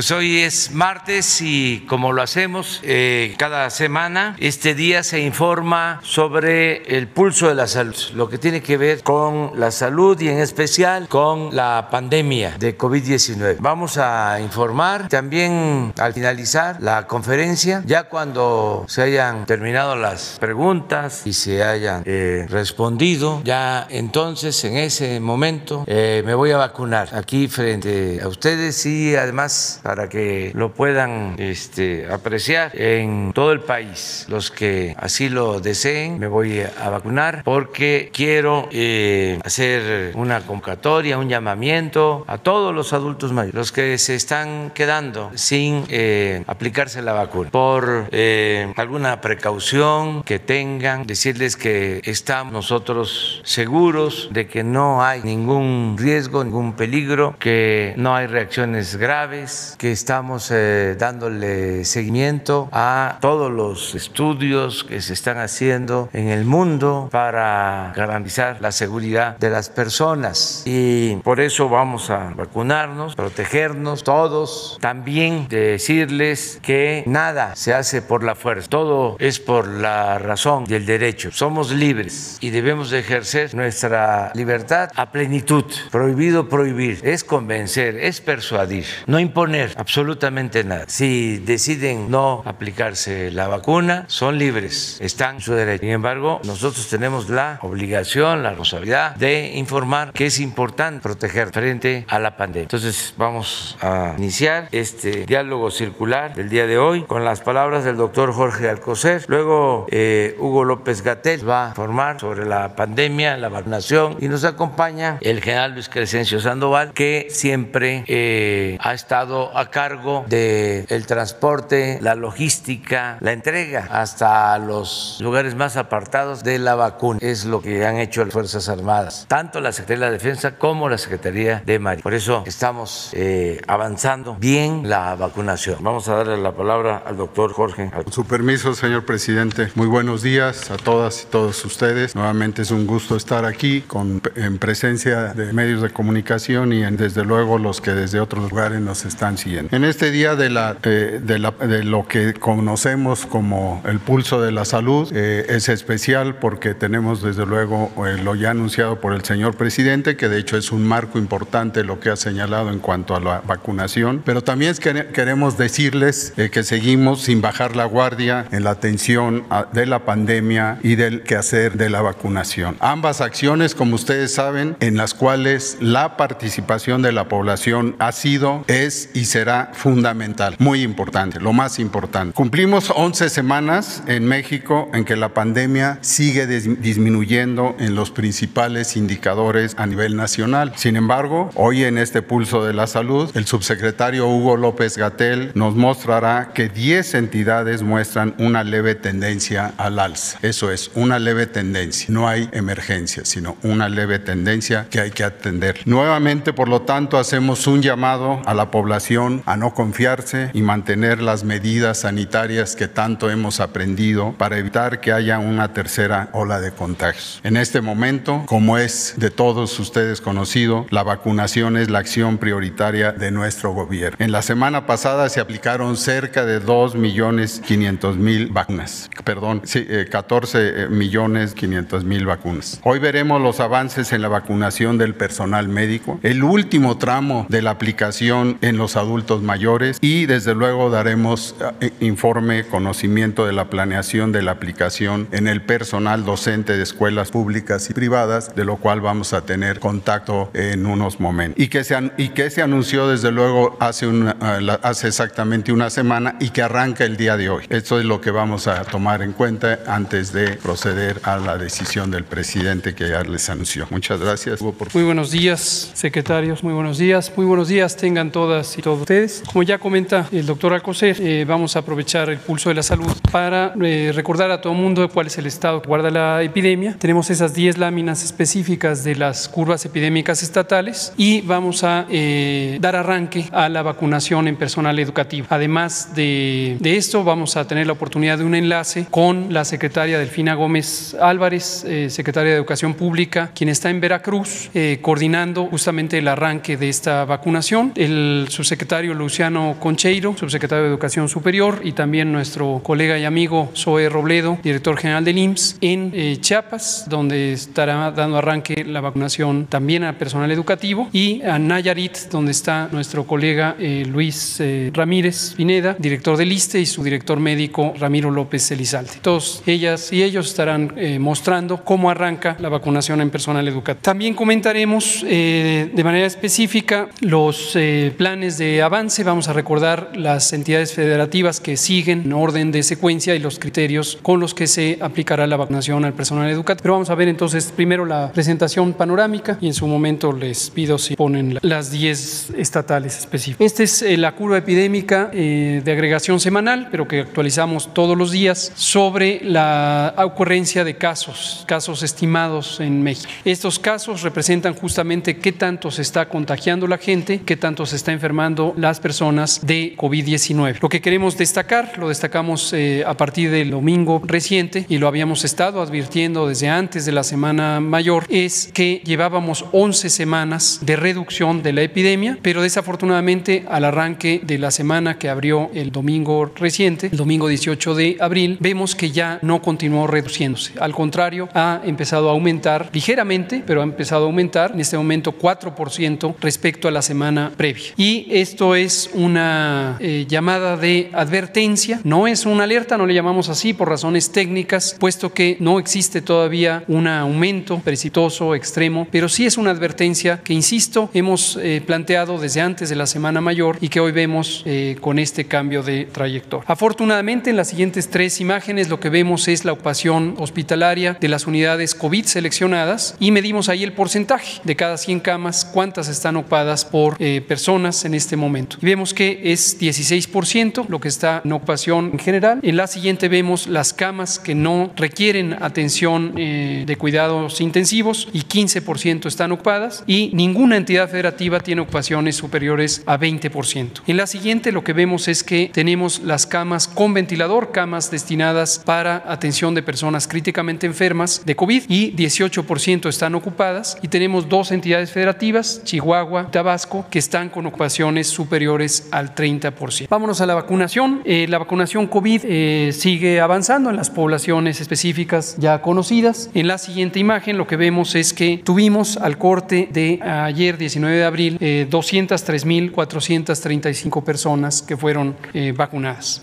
Pues hoy es martes y como lo hacemos eh, cada semana, este día se informa sobre el pulso de la salud, lo que tiene que ver con la salud y en especial con la pandemia de COVID-19. Vamos a informar también al finalizar la conferencia, ya cuando se hayan terminado las preguntas y se hayan eh, respondido, ya entonces en ese momento eh, me voy a vacunar aquí frente a ustedes y además para que lo puedan este, apreciar en todo el país. Los que así lo deseen, me voy a vacunar porque quiero eh, hacer una convocatoria, un llamamiento a todos los adultos mayores, los que se están quedando sin eh, aplicarse la vacuna por eh, alguna precaución que tengan, decirles que estamos nosotros seguros de que no hay ningún riesgo, ningún peligro, que no hay reacciones graves, que estamos eh, dándole seguimiento a todos los estudios que se están haciendo en el mundo para garantizar la seguridad de las personas. Y por eso vamos a vacunarnos, protegernos todos. También decirles que nada se hace por la fuerza, todo es por la razón y el derecho. Somos libres y debemos de ejercer nuestra libertad a plenitud. Prohibido prohibir, es convencer, es persuadir, no imponer absolutamente nada. Si deciden no aplicarse la vacuna, son libres, están en su derecho. Sin embargo, nosotros tenemos la obligación, la responsabilidad de informar que es importante proteger frente a la pandemia. Entonces, vamos a iniciar este diálogo circular del día de hoy con las palabras del doctor Jorge Alcocer. Luego, eh, Hugo López Gatel va a informar sobre la pandemia, la vacunación y nos acompaña el general Luis Crescencio Sandoval, que siempre eh, ha estado a cargo del el transporte, la logística, la entrega hasta los lugares más apartados de la vacuna. Es lo que han hecho las Fuerzas Armadas, tanto la Secretaría de la Defensa como la Secretaría de Marina. Por eso estamos eh, avanzando bien la vacunación. Vamos a darle la palabra al doctor Jorge. Con su permiso, señor presidente, muy buenos días a todas y todos ustedes. Nuevamente es un gusto estar aquí con, en presencia de medios de comunicación y en, desde luego los que desde otros lugares nos están siguiendo. En este día de, la, eh, de, la, de lo que conocemos como el pulso de la salud eh, es especial porque tenemos desde luego eh, lo ya anunciado por el señor presidente, que de hecho es un marco importante lo que ha señalado en cuanto a la vacunación, pero también queremos decirles que seguimos sin bajar la guardia en la atención de la pandemia y del quehacer de la vacunación. Ambas acciones, como ustedes saben, en las cuales la participación de la población ha sido, es y será fundamental, muy importante, lo más importante. Cumplimos 11 semanas en México en que la pandemia sigue disminuyendo en los principales indicadores a nivel nacional. Sin embargo, hoy en este pulso de la salud, el subsecretario Hugo López Gatel nos mostrará que 10 entidades muestran una leve tendencia al alza. Eso es, una leve tendencia. No hay emergencia, sino una leve tendencia que hay que atender. Nuevamente, por lo tanto, hacemos un llamado a la población a no confiarse y mantener las medidas sanitarias que tanto hemos aprendido para evitar que haya una tercera ola de contagios. En este momento, como es de todos ustedes conocido, la vacunación es la acción prioritaria de nuestro gobierno. En la semana pasada se aplicaron cerca de 2 millones 500 mil vacunas, perdón, sí, eh, 14 millones 500 mil vacunas. Hoy veremos los avances en la vacunación del personal médico, el último tramo de la aplicación en los adultos mayores y desde luego daremos eh, informe, conocimiento de la planeación de la aplicación en el personal docente de escuelas públicas y privadas, de lo cual vamos a tener contacto en unos momentos. Y que se, y que se anunció desde luego hace, una, hace exactamente una semana y que arranca el día de hoy. Esto es lo que vamos a tomar en cuenta antes de proceder a la decisión del presidente que ya les anunció. Muchas gracias. Muy buenos días, secretarios. Muy buenos días. Muy buenos días. Tengan todas y todos ustedes. Como ya comenta el doctor Alcocer, eh, vamos a aprovechar el pulso de la salud para eh, recordar a todo el mundo cuál es el estado que guarda la epidemia. Tenemos esas 10 láminas específicas de las curvas epidémicas estatales y vamos a eh, dar arranque a la vacunación en personal educativo. Además de, de, esto, vamos a tener la oportunidad de un enlace con la secretaria Delfina Gómez Álvarez, eh, secretaria de Educación Pública, quien está en Veracruz eh, coordinando justamente el arranque de esta vacunación. El subsecretario Luciano Concheiro, subsecretario de Educación Superior, y también nuestro colega y amigo Zoe Robledo, director general del IMSS, en eh, Chiapas, donde estará dando arranque la vacunación también al personal educativo, y a Nayarit, donde está nuestro colega Luis Ramírez Pineda, director del ISTE, y su director médico Ramiro López Elizalde. Todos ellas y ellos estarán mostrando cómo arranca la vacunación en personal educativo. También comentaremos eh, de manera específica los eh, planes de avance. Vamos a recordar las entidades federativas que siguen en orden de secuencia y los criterios con los que se aplicará la vacunación al personal educativo. Pero vamos a ver entonces primero la presentación panorámica y en su momento les pido si ponen las 10 estatales específicas. Esta es eh, la curva epidémica de agregación semanal, pero que actualizamos todos los días sobre la ocurrencia de casos, casos estimados en México. Estos casos representan justamente qué tanto se está contagiando la gente, qué tanto se está enfermando las personas de COVID-19. Lo que queremos destacar, lo destacamos eh, a partir del domingo reciente y lo habíamos estado advirtiendo desde antes de la semana mayor, es que llevábamos 11 semanas de reducción de la epidemia, pero desafortunadamente al arranque de la semana que abrió el domingo reciente, el domingo 18 de abril, vemos que ya no continuó reduciéndose. Al contrario, ha empezado a aumentar ligeramente, pero ha empezado a aumentar en este momento 4% respecto a la semana previa. Y esto es una eh, llamada de advertencia, no es una alerta, no le llamamos así por razones técnicas, puesto que no existe todavía un aumento precipitoso extremo, pero sí es una advertencia que, insisto, hemos eh, planteado desde antes de la semana mayor y que hoy vemos eh, con este cambio de trayectoria. Afortunadamente, en las siguientes tres imágenes lo que vemos es la ocupación hospitalaria de las unidades COVID seleccionadas y medimos ahí el porcentaje de cada 100 camas, cuántas están ocupadas por eh, personas en este momento. Y vemos que es 16% lo que está en ocupación en general. En la siguiente vemos las camas que no requieren atención eh, de cuidados intensivos y 15% están ocupadas y ninguna entidad federativa tiene ocupaciones superiores a 20%. En la siguiente lo que vemos es que tenemos las camas con ventilador, camas destinadas para atención de personas críticamente enfermas de COVID y 18% están ocupadas y tenemos dos entidades federativas, Chihuahua Tabasco, que están con ocupaciones superiores al 30%. Vámonos a la vacunación. Eh, la vacunación COVID eh, sigue avanzando en las poblaciones específicas ya conocidas. En la siguiente imagen lo que vemos es que tuvimos al corte de ayer 19 de abril eh, 203.435 personas que fueron eh, vacunadas.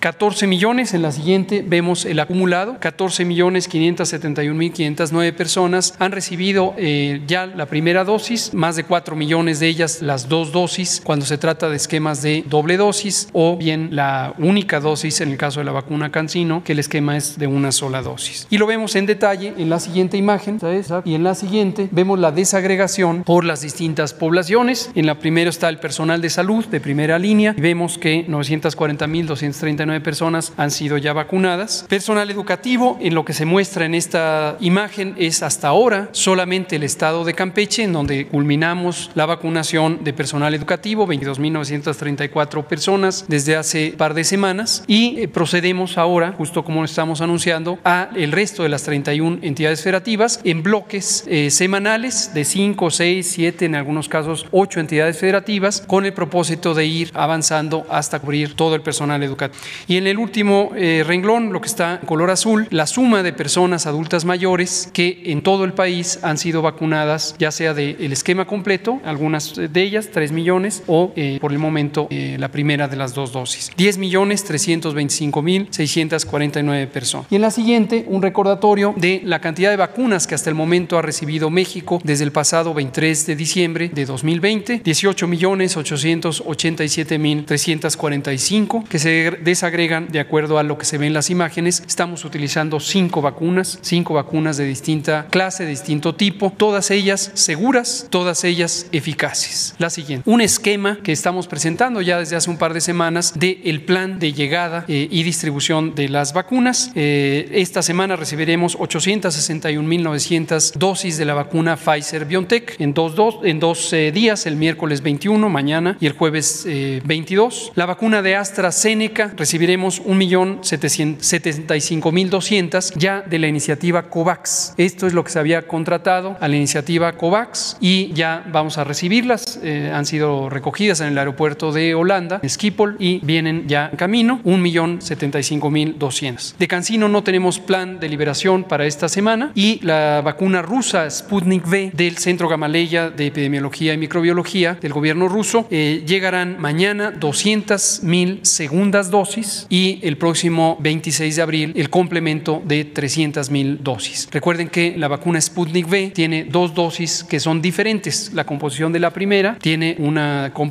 14 millones en la siguiente vemos el acumulado, 14 millones 571.509 personas han recibido eh, ya la primera dosis, más de 4 millones de ellas las dos dosis cuando se trata de esquemas de doble dosis o bien la única dosis en el caso de la vacuna Cancino, que el esquema es de una sola dosis. Y lo vemos en detalle en la siguiente imagen y en la siguiente vemos la desagregación por las distintas poblaciones. En la primera está el personal de salud de primera línea y vemos que 940.239 personas han sido ya vacunadas. Personal educativo, en lo que se muestra en esta imagen es hasta ahora solamente el estado de Campeche, en donde culminamos la vacunación de personal educativo, 22.934 personas desde hace par de semanas y eh, procedemos ahora, justo como estamos anunciando, a el resto de las 31 entidades federativas en bloques eh, semanales de 5, 6, 7, en algunos casos 8 entidades federativas con el propósito de ir avanzando hasta cubrir todo el personal educativo. Y en el último eh, renglón, lo que está en color azul, la suma de personas adultas mayores que en todo el país han sido vacunadas, ya sea del esquema completo, algunas de ellas, 3 millones, o eh, por el momento eh, la primera de las dos dosis. 10 millones 325 mil 649 personas. Y en la siguiente, un recordatorio de la cantidad de vacunas que hasta el momento ha recibido México desde el pasado 23 de diciembre de 2020, 18 millones 887 mil 345 que se desagregan de acuerdo a lo que se ve en las imágenes. Estamos utilizando cinco vacunas, cinco vacunas de distinta clase, de distinto tipo, todas ellas seguras, todas ellas eficaces. La siguiente. Un esquema que estamos presentando ya desde hace un par de semanas del el plan de llegada eh, y distribución de las vacunas. Eh, esta semana recibiremos 861.900 dosis de la vacuna Pfizer BioNTech en dos, dos, en dos eh, días, el miércoles 21, mañana y el jueves 22. La vacuna de AstraZeneca recibiremos 1.775.200 ya de la iniciativa COVAX. Esto es lo que se había contratado a la iniciativa COVAX y ya vamos a recibirlas. Eh, han sido recogidas en el aeropuerto de Holanda, Schiphol, y vienen ya en camino, 1.075.200. De Cancino no tenemos plan de liberación para esta semana y la vacuna rusa Sputnik V del Centro Gamaleya de Epidemiología y Microbiología del gobierno ruso eh, llegarán mañana 200.000 segundas dosis y el próximo 26 de abril el complemento de 300.000 dosis. Recuerden que la vacuna Sputnik V tiene dos dosis que son diferentes. La composición de la primera tiene una composición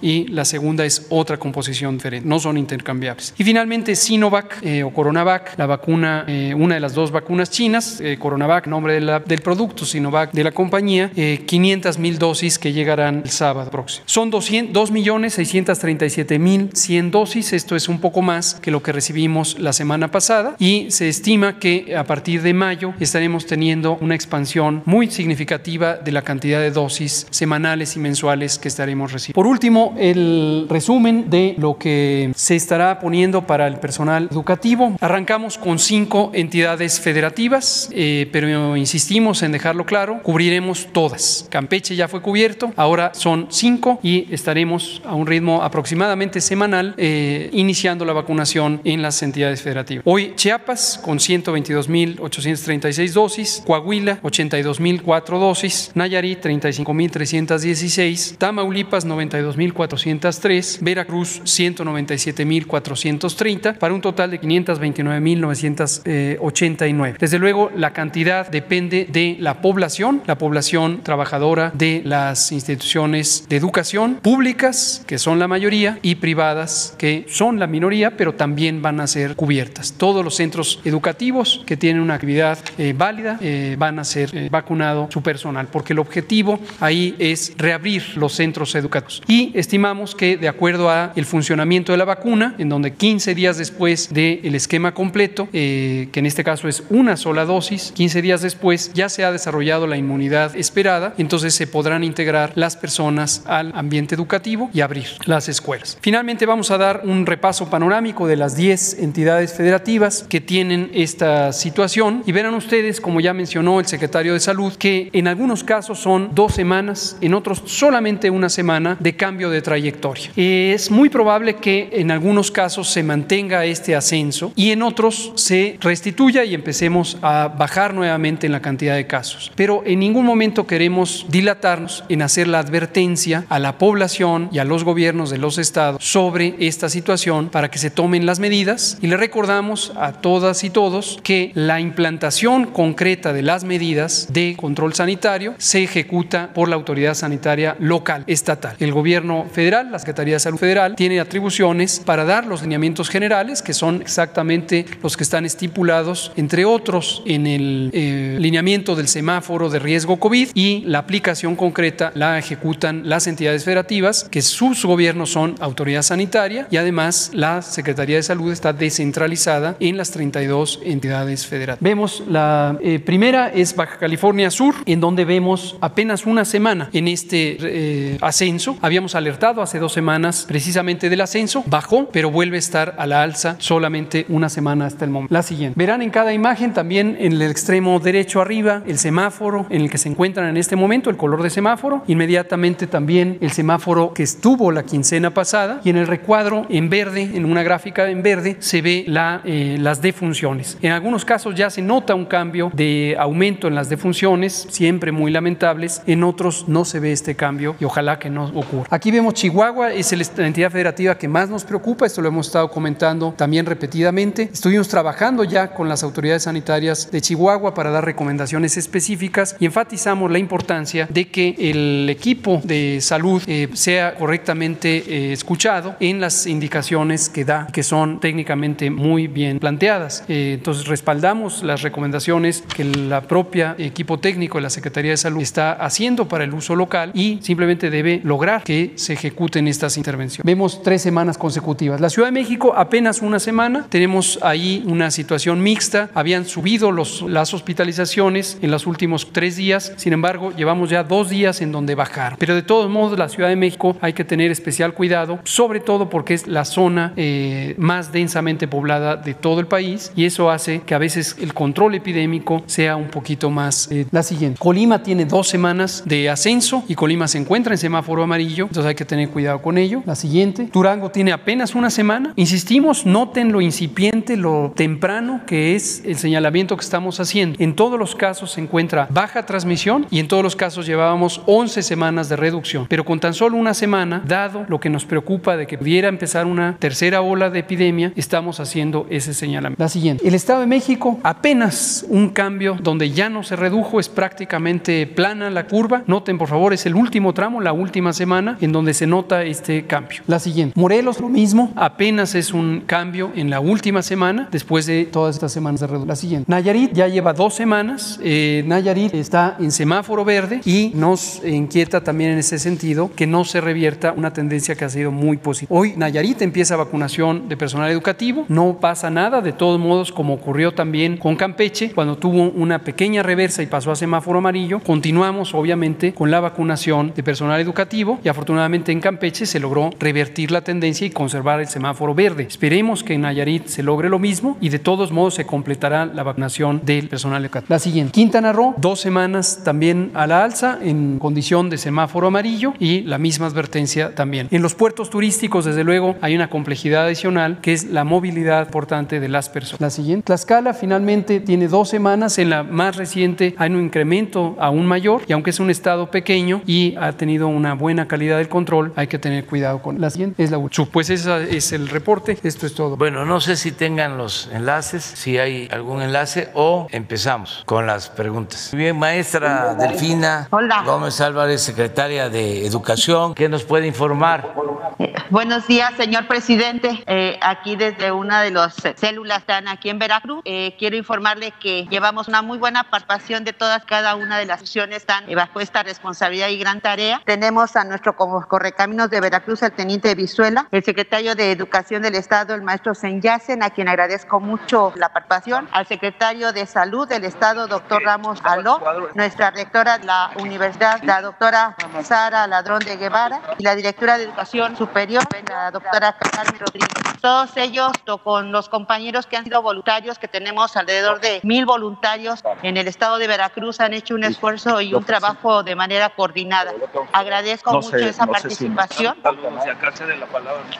y la segunda es otra composición diferente. No son intercambiables. Y finalmente Sinovac eh, o Coronavac, la vacuna, eh, una de las dos vacunas chinas, eh, Coronavac, nombre del producto, Sinovac de la compañía, 500 mil dosis que llegarán el sábado próximo. Son 2.637.100 dosis. Esto es un poco más que lo que recibimos la semana pasada y se estima que a partir de mayo estaremos teniendo una expansión muy significativa de la cantidad de dosis semanales y mensuales que estaremos recibiendo. Por último, el resumen de lo que se estará poniendo para el personal educativo. Arrancamos con cinco entidades federativas, eh, pero insistimos en dejarlo claro, cubriremos todas. Campeche ya fue cubierto, ahora son cinco y estaremos a un ritmo aproximadamente semanal eh, iniciando la vacunación en las entidades federativas. Hoy Chiapas con 122.836 dosis, Coahuila 82.004 dosis, Nayarit 35.316, Tamaulipas 92.403, Veracruz 197.430 para un total de 529.989. Desde luego la cantidad depende de la población, la población trabajadora de las instituciones de educación públicas, que son la mayoría, y privadas, que son la minoría, pero también van a ser cubiertas. Todos los centros educativos que tienen una actividad eh, válida eh, van a ser eh, vacunado su personal, porque el objetivo ahí es reabrir los centros educativos. Y estimamos que de acuerdo a el funcionamiento de la vacuna, en donde 15 días después del esquema completo, que en este caso es una sola dosis, 15 días después ya se ha desarrollado la inmunidad esperada, entonces se podrán integrar las personas al ambiente educativo y abrir las escuelas. Finalmente vamos a dar un repaso panorámico de las 10 entidades federativas que tienen esta situación y verán ustedes, como ya mencionó el secretario de Salud, que en algunos casos son dos semanas, en otros solamente una semana de cambio de trayectoria. Es muy probable que en algunos casos se mantenga este ascenso y en otros se restituya y empecemos a bajar nuevamente en la cantidad de casos. Pero en ningún momento queremos dilatarnos en hacer la advertencia a la población y a los gobiernos de los estados sobre esta situación para que se tomen las medidas y le recordamos a todas y todos que la implantación concreta de las medidas de control sanitario se ejecuta por la autoridad sanitaria local, estatal. El gobierno federal, la Secretaría de Salud Federal, tiene atribuciones para dar los lineamientos generales, que son exactamente los que están estipulados, entre otros, en el eh, lineamiento del semáforo de riesgo COVID y la aplicación concreta la ejecutan las entidades federativas, que sus gobiernos son autoridad sanitaria y además la Secretaría de Salud está descentralizada en las 32 entidades federales. Vemos la eh, primera es Baja California Sur, en donde vemos apenas una semana en este eh, ascenso. Habíamos alertado hace dos semanas precisamente del ascenso, bajó, pero vuelve a estar a la alza solamente una semana hasta el momento. La siguiente. Verán en cada imagen también en el extremo derecho arriba el semáforo en el que se encuentran en este momento, el color de semáforo, inmediatamente también el semáforo que estuvo la quincena pasada y en el recuadro en verde, en una gráfica en verde, se ve la, eh, las defunciones. En algunos casos ya se nota un cambio de aumento en las defunciones, siempre muy lamentables, en otros no se ve este cambio y ojalá que no ocurra. Aquí vemos Chihuahua, es la entidad federativa que más nos preocupa, esto lo hemos estado comentando también repetidamente. Estuvimos trabajando ya con las autoridades sanitarias de Chihuahua para dar recomendaciones específicas y enfatizamos la importancia de que el equipo de salud eh, sea correctamente eh, escuchado en las indicaciones que da, que son técnicamente muy bien planteadas. Eh, entonces respaldamos las recomendaciones que la propia equipo técnico de la Secretaría de Salud está haciendo para el uso local y simplemente debe lograr que se ejecuten estas intervenciones. Vemos tres semanas consecutivas. La Ciudad de México apenas una semana, tenemos ahí una situación mixta, habían subido los, las hospitalizaciones en los últimos tres días, sin embargo llevamos ya dos días en donde bajar. Pero de todos modos la Ciudad de México hay que tener especial cuidado, sobre todo porque es la zona eh, más densamente poblada de todo el país y eso hace que a veces el control epidémico sea un poquito más... Eh, la siguiente, Colima tiene dos semanas de ascenso y Colima se encuentra en semáforo amarillo, entonces hay que tener cuidado con ello. La siguiente, Durango tiene apenas una semana. Insistimos, noten lo incipiente, lo temprano que es el señalamiento que estamos haciendo. En todos los casos se encuentra baja transmisión y en todos los casos llevábamos 11 semanas de reducción, pero con tan solo una semana, dado lo que nos preocupa de que pudiera empezar una tercera ola de epidemia, estamos haciendo ese señalamiento. La siguiente, el Estado de México apenas un cambio donde ya no se redujo, es prácticamente plana la curva. Noten, por favor, es el último tramo, la última semana, en donde se nota este cambio. La siguiente, Morelos lo mismo, apenas es un cambio en la última semana, después de todas estas semanas de reducción. La siguiente, Nayarit ya lleva dos semanas, eh, Nayarit está en semáforo verde y nos inquieta también en ese sentido que no se revierta una tendencia que ha sido muy positiva. Hoy Nayarit empieza vacunación de personal educativo, no pasa nada, de todos modos, como ocurrió también con Campeche, cuando tuvo una pequeña reversa y pasó a semáforo amarillo, continuamos obviamente con la vacunación de personal educativo y afortunadamente en Campeche se logró revertir la tendencia y conservar el semáforo verde. Esperemos que en Nayarit se logre lo mismo y de todos modos se completará la vacunación del personal educativo. La siguiente, Quintana Roo, dos semanas también a la alza en condición de semáforo amarillo y la misma advertencia también. En los puertos turísticos, desde luego, hay una complejidad adicional que es la movilidad importante de las personas. La siguiente, Tlaxcala finalmente tiene dos semanas, en la más reciente hay un incremento aún mayor y aunque es un estado pequeño y ha tenido una buena calidad del control, hay que tener cuidado con la siguiente. Es la última. Pues ese es el reporte, esto es todo. Bueno, no sé si tengan los enlaces, si hay algún enlace o empezamos con las preguntas. Muy bien, maestra Delfina Hola. Gómez Álvarez, secretaria de Educación, ¿qué nos puede informar? Eh, buenos días, señor presidente. Eh, aquí desde una de las células están aquí en Veracruz. Eh, quiero informarle que llevamos una muy buena participación de todas, cada una de las acciones están bajo esta responsabilidad y gran tarea. Tenemos a nuestro correcaminos de Veracruz, el teniente Vizuela, el secretario de Educación del Estado, el maestro Senyacen, a quien agradezco mucho la participación, al secretario de Salud del Estado, doctor Ramos Aló, nuestra rectora de la universidad, la doctora Sara Ladrón de Guevara, y la directora de Educación Superior, la doctora Carmen Rodríguez. Todos ellos, con los compañeros que han sido voluntarios, que tenemos alrededor de mil voluntarios en el estado de Veracruz, han hecho un esfuerzo y un trabajo de manera coordinada. Agradezco mucho esa participación.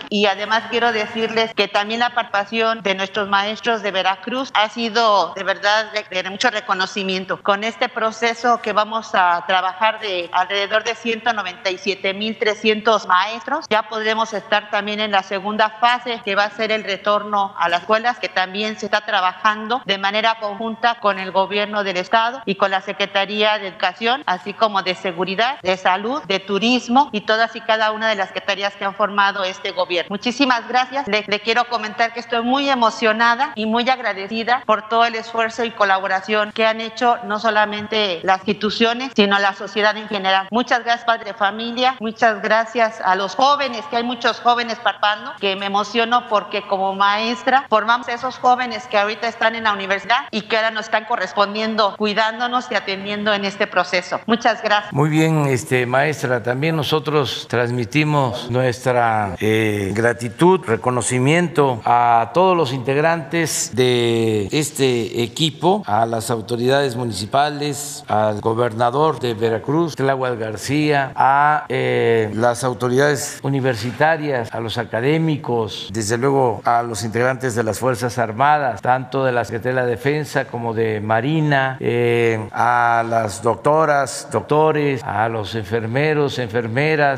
Y además quiero decirles que también la participación de nuestros maestros de Veracruz ha sido de verdad de, de mucho reconocimiento. Con este proceso que vamos a trabajar de alrededor de 197.300 maestros, ya podremos estar también en la segunda fase que va a ser el retorno a las escuelas, que también se está trabajando de manera conjunta con el gobierno del estado y con la Secretaría de Educación, así como de Seguridad, de Salud, de Turismo y todas y cada una de las secretarías que han formado este gobierno. Muchísimas gracias. Le, le quiero comentar que estoy muy emocionada y muy agradecida por todo el esfuerzo y colaboración que han hecho no solamente las instituciones, sino la sociedad en general. Muchas gracias, padre de familia. Muchas gracias a los jóvenes, que hay muchos jóvenes parpando, que me emociono porque como maestra formamos a esos jóvenes que ahorita están en la universidad y que ahora nos están correspondiendo, cuidándonos y atendiendo en este proceso. Muchas gracias. Muy bien, este, maestra, también nosotros transmitimos nuestra eh, gratitud, reconocimiento a todos los integrantes de este equipo, a las autoridades municipales, al gobernador de Veracruz, Tláhuac García, a eh, las autoridades universitarias, a los académicos, desde luego a los integrantes de las Fuerzas Armadas, tanto de la Secretaría de la Defensa como de Marina, eh, a las doctoras, doctores, a los enfermeros, enfermeras,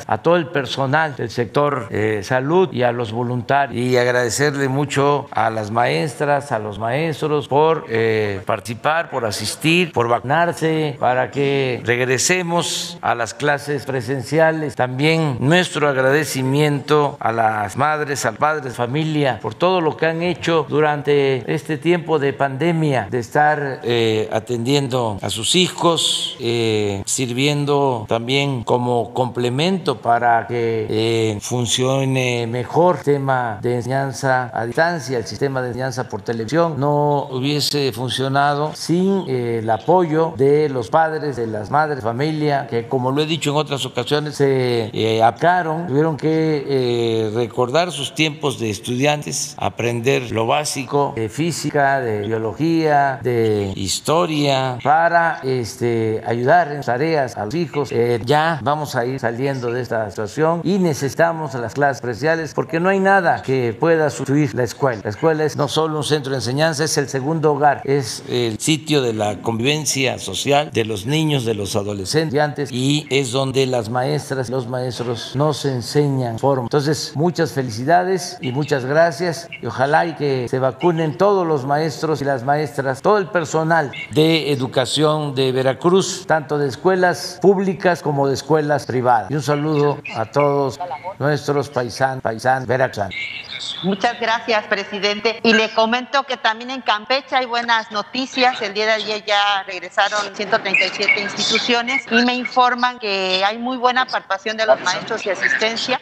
a todo el personal del sector eh, salud y a los voluntarios. Y agradecerle mucho a las maestras, a los maestros por eh, participar, por asistir, por vacunarse, para que regresemos a las clases presenciales. También nuestro agradecimiento a las madres, al padres familia, por todo lo que han hecho durante este tiempo de pandemia, de estar eh, atendiendo a sus hijos, sirviendo también como complemento para que eh, funcione mejor el sistema de enseñanza a distancia, el sistema de enseñanza por televisión. No hubiese funcionado sin el apoyo de los padres, de las madres, familia, que como lo he dicho en otras ocasiones, se eh, acaron, tuvieron que eh, recordar sus tiempos de estudiantes, aprender lo básico de física, de biología, de historia, para este, ayudar en tareas a los hijos. Eh, ya vamos a ir saliendo de esta situación y necesitamos las clases especiales porque no hay nada que pueda sustituir la escuela. La escuela es no solo un centro de enseñanza, es el segundo hogar, es el sitio de la convivencia social de los niños, de los adolescentes y es donde las maestras y los maestros nos enseñan forma. Entonces, muchas felicidades y muchas gracias y ojalá y que se vacunen todos los maestros y las maestras, todo el personal de educación de Veracruz, tanto de escuelas públicas como de escuelas privadas. Y un saludo a todos nuestros paisanos, paisanos, veracruzanos. Muchas gracias, presidente. Y le comento que también en Campeche hay buenas noticias. El día de ayer ya regresaron 137 instituciones y me informan que hay muy buena participación de los maestros y asistencia,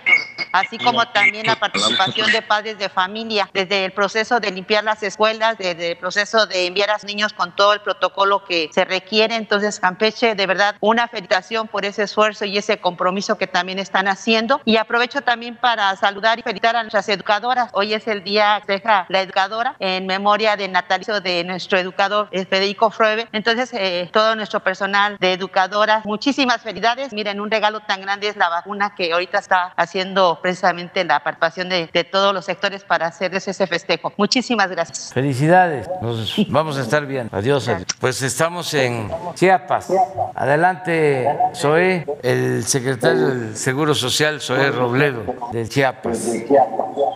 así como también la participación de padres de familia, desde el proceso de limpiar las escuelas, desde el proceso de enviar a los niños con todo el protocolo que se requiere. Entonces, Campeche, de verdad, una felicitación por ese esfuerzo y ese compromiso que también están haciendo. Y aprovecho también para saludar y felicitar a nuestras educadoras. Hoy es el día de la educadora en memoria del natalicio de nuestro educador eh, Federico Fruebe. Entonces, eh, todo nuestro personal de educadoras, muchísimas felicidades. Miren, un regalo tan grande es la vacuna que ahorita está haciendo precisamente la participación de, de todos los sectores para hacerles ese festejo. Muchísimas gracias. Felicidades, nos vamos a estar bien. Adiós. adiós. Pues estamos en Chiapas. Adelante, Zoé, el secretario del Seguro Social, Zoé Robledo, de Chiapas.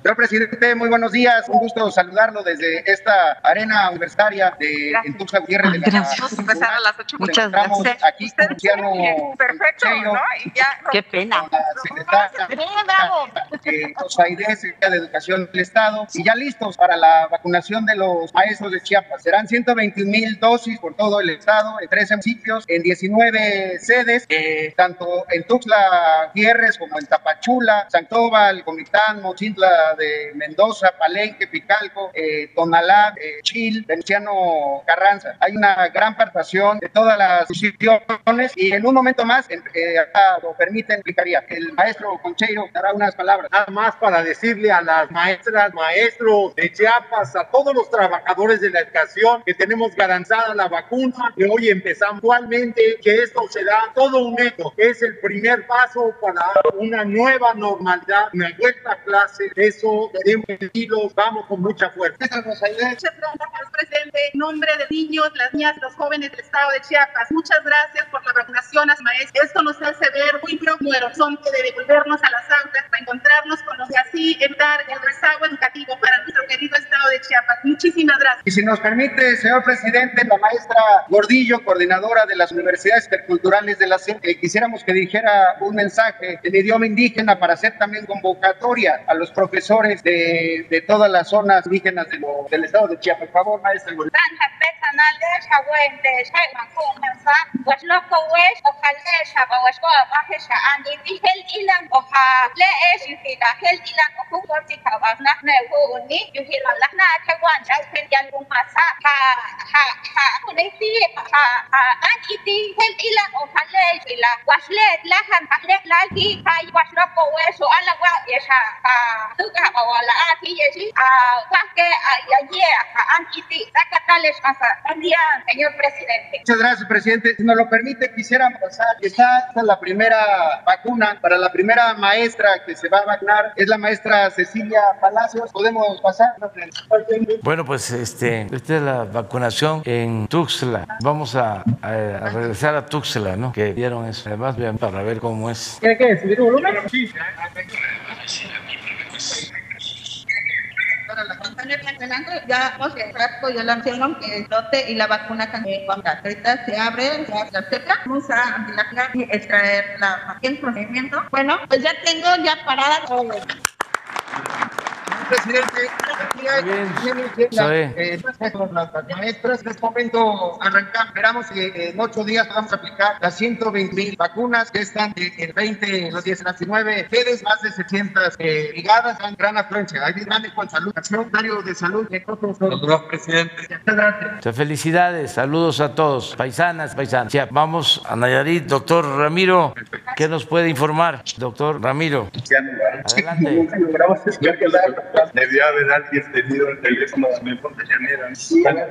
Señor presidente, muy buenos días. Un gusto saludarlo desde esta arena universitaria de en Tuxtla Gutiérrez de la Gracias. Vamos empezar a las ocho. Muchas Encontramos gracias. Aquí con Luciano Perfecto, ¿no? Y ya Qué pena. la secretaria eh, Osaide, Secretaría de Educación del Estado, y ya listos para la vacunación de los maestros de Chiapas. Serán 121 mil dosis por todo el estado, en 13 municipios, en 19 sedes, eh, tanto en Tuxtla Gutiérrez como en Tapachula, San Cristóbal, Comitán, Mochintla de Mendoza, Palenque, Picalco, eh, Tonalá, eh, Chil, Venustiano Carranza. Hay una gran participación de todas las instituciones y en un momento más, eh, acá lo permiten, explicaría. El maestro Concheiro dará unas palabras. Nada más para decirle a las maestras, maestros de Chiapas, a todos los trabajadores de la educación que tenemos garantizada la vacuna, que hoy empezamos actualmente, que esto será todo un hecho, es el primer paso para una nueva normalidad, una vuelta a clase. Eso queremos tranquilos, vamos con mucha fuerza. Muchas gracias, señor presidente. En nombre de niños, las niñas, los jóvenes del estado de Chiapas, muchas gracias por la vacunación maestros. Esto nos hace ver muy próximo el horizonte de devolvernos a las aulas para encontrarnos con los y así evitar el rezago educativo para nuestro querido estado de Chiapas. Muchísimas gracias. Y si nos permite, señor presidente, la maestra Gordillo, coordinadora de las universidades interculturales de la CEP, eh, quisiéramos que dijera un mensaje en idioma indígena para hacer también convocatoria a los profesores de, de todas las zonas indígenas del estado de Chiapas. Por favor, maestra La an iti tuka bawala ati yeshi a waske a yaye ha an iti sakatales asa buen día señor presidente Muchas gracias, presidente. Si nos lo permite, quisiera pasar. Está la primera vacuna para la primera maestra que se va a vacunar. Es la maestra Cecilia Palacios. ¿Podemos pasar? Bueno, pues este, esta es la vacunación en Tuxtla. Vamos a, a- a regresar a Tuxtla, ¿no? Que dieron eso. Además, vean, para ver cómo es. ¿Tiene que subir volumen? Sí. Ya hemos rato, ya la anunciaron que el lote y la vacuna también Ahorita se abre, ya se acerca. Vamos a ambular y extraer la el procedimiento. Bueno, pues ya tengo ya parada todo presidente, eh, las maestras, en este momento arrancar, esperamos que en ocho días vamos a aplicar las 120 mil vacunas. Que están en 20, los 19 sedes, más de 600 eh, brigadas, gran afluencia. Hay grande con salud, secretario de salud, Saludos, presidente. Muchas felicidades, saludos a todos, paisanas, paisanas. Ya, vamos a Nayarit, doctor Ramiro, ¿qué nos puede informar? Doctor Ramiro, adelante. Debía haber alguien tenido el teléfono de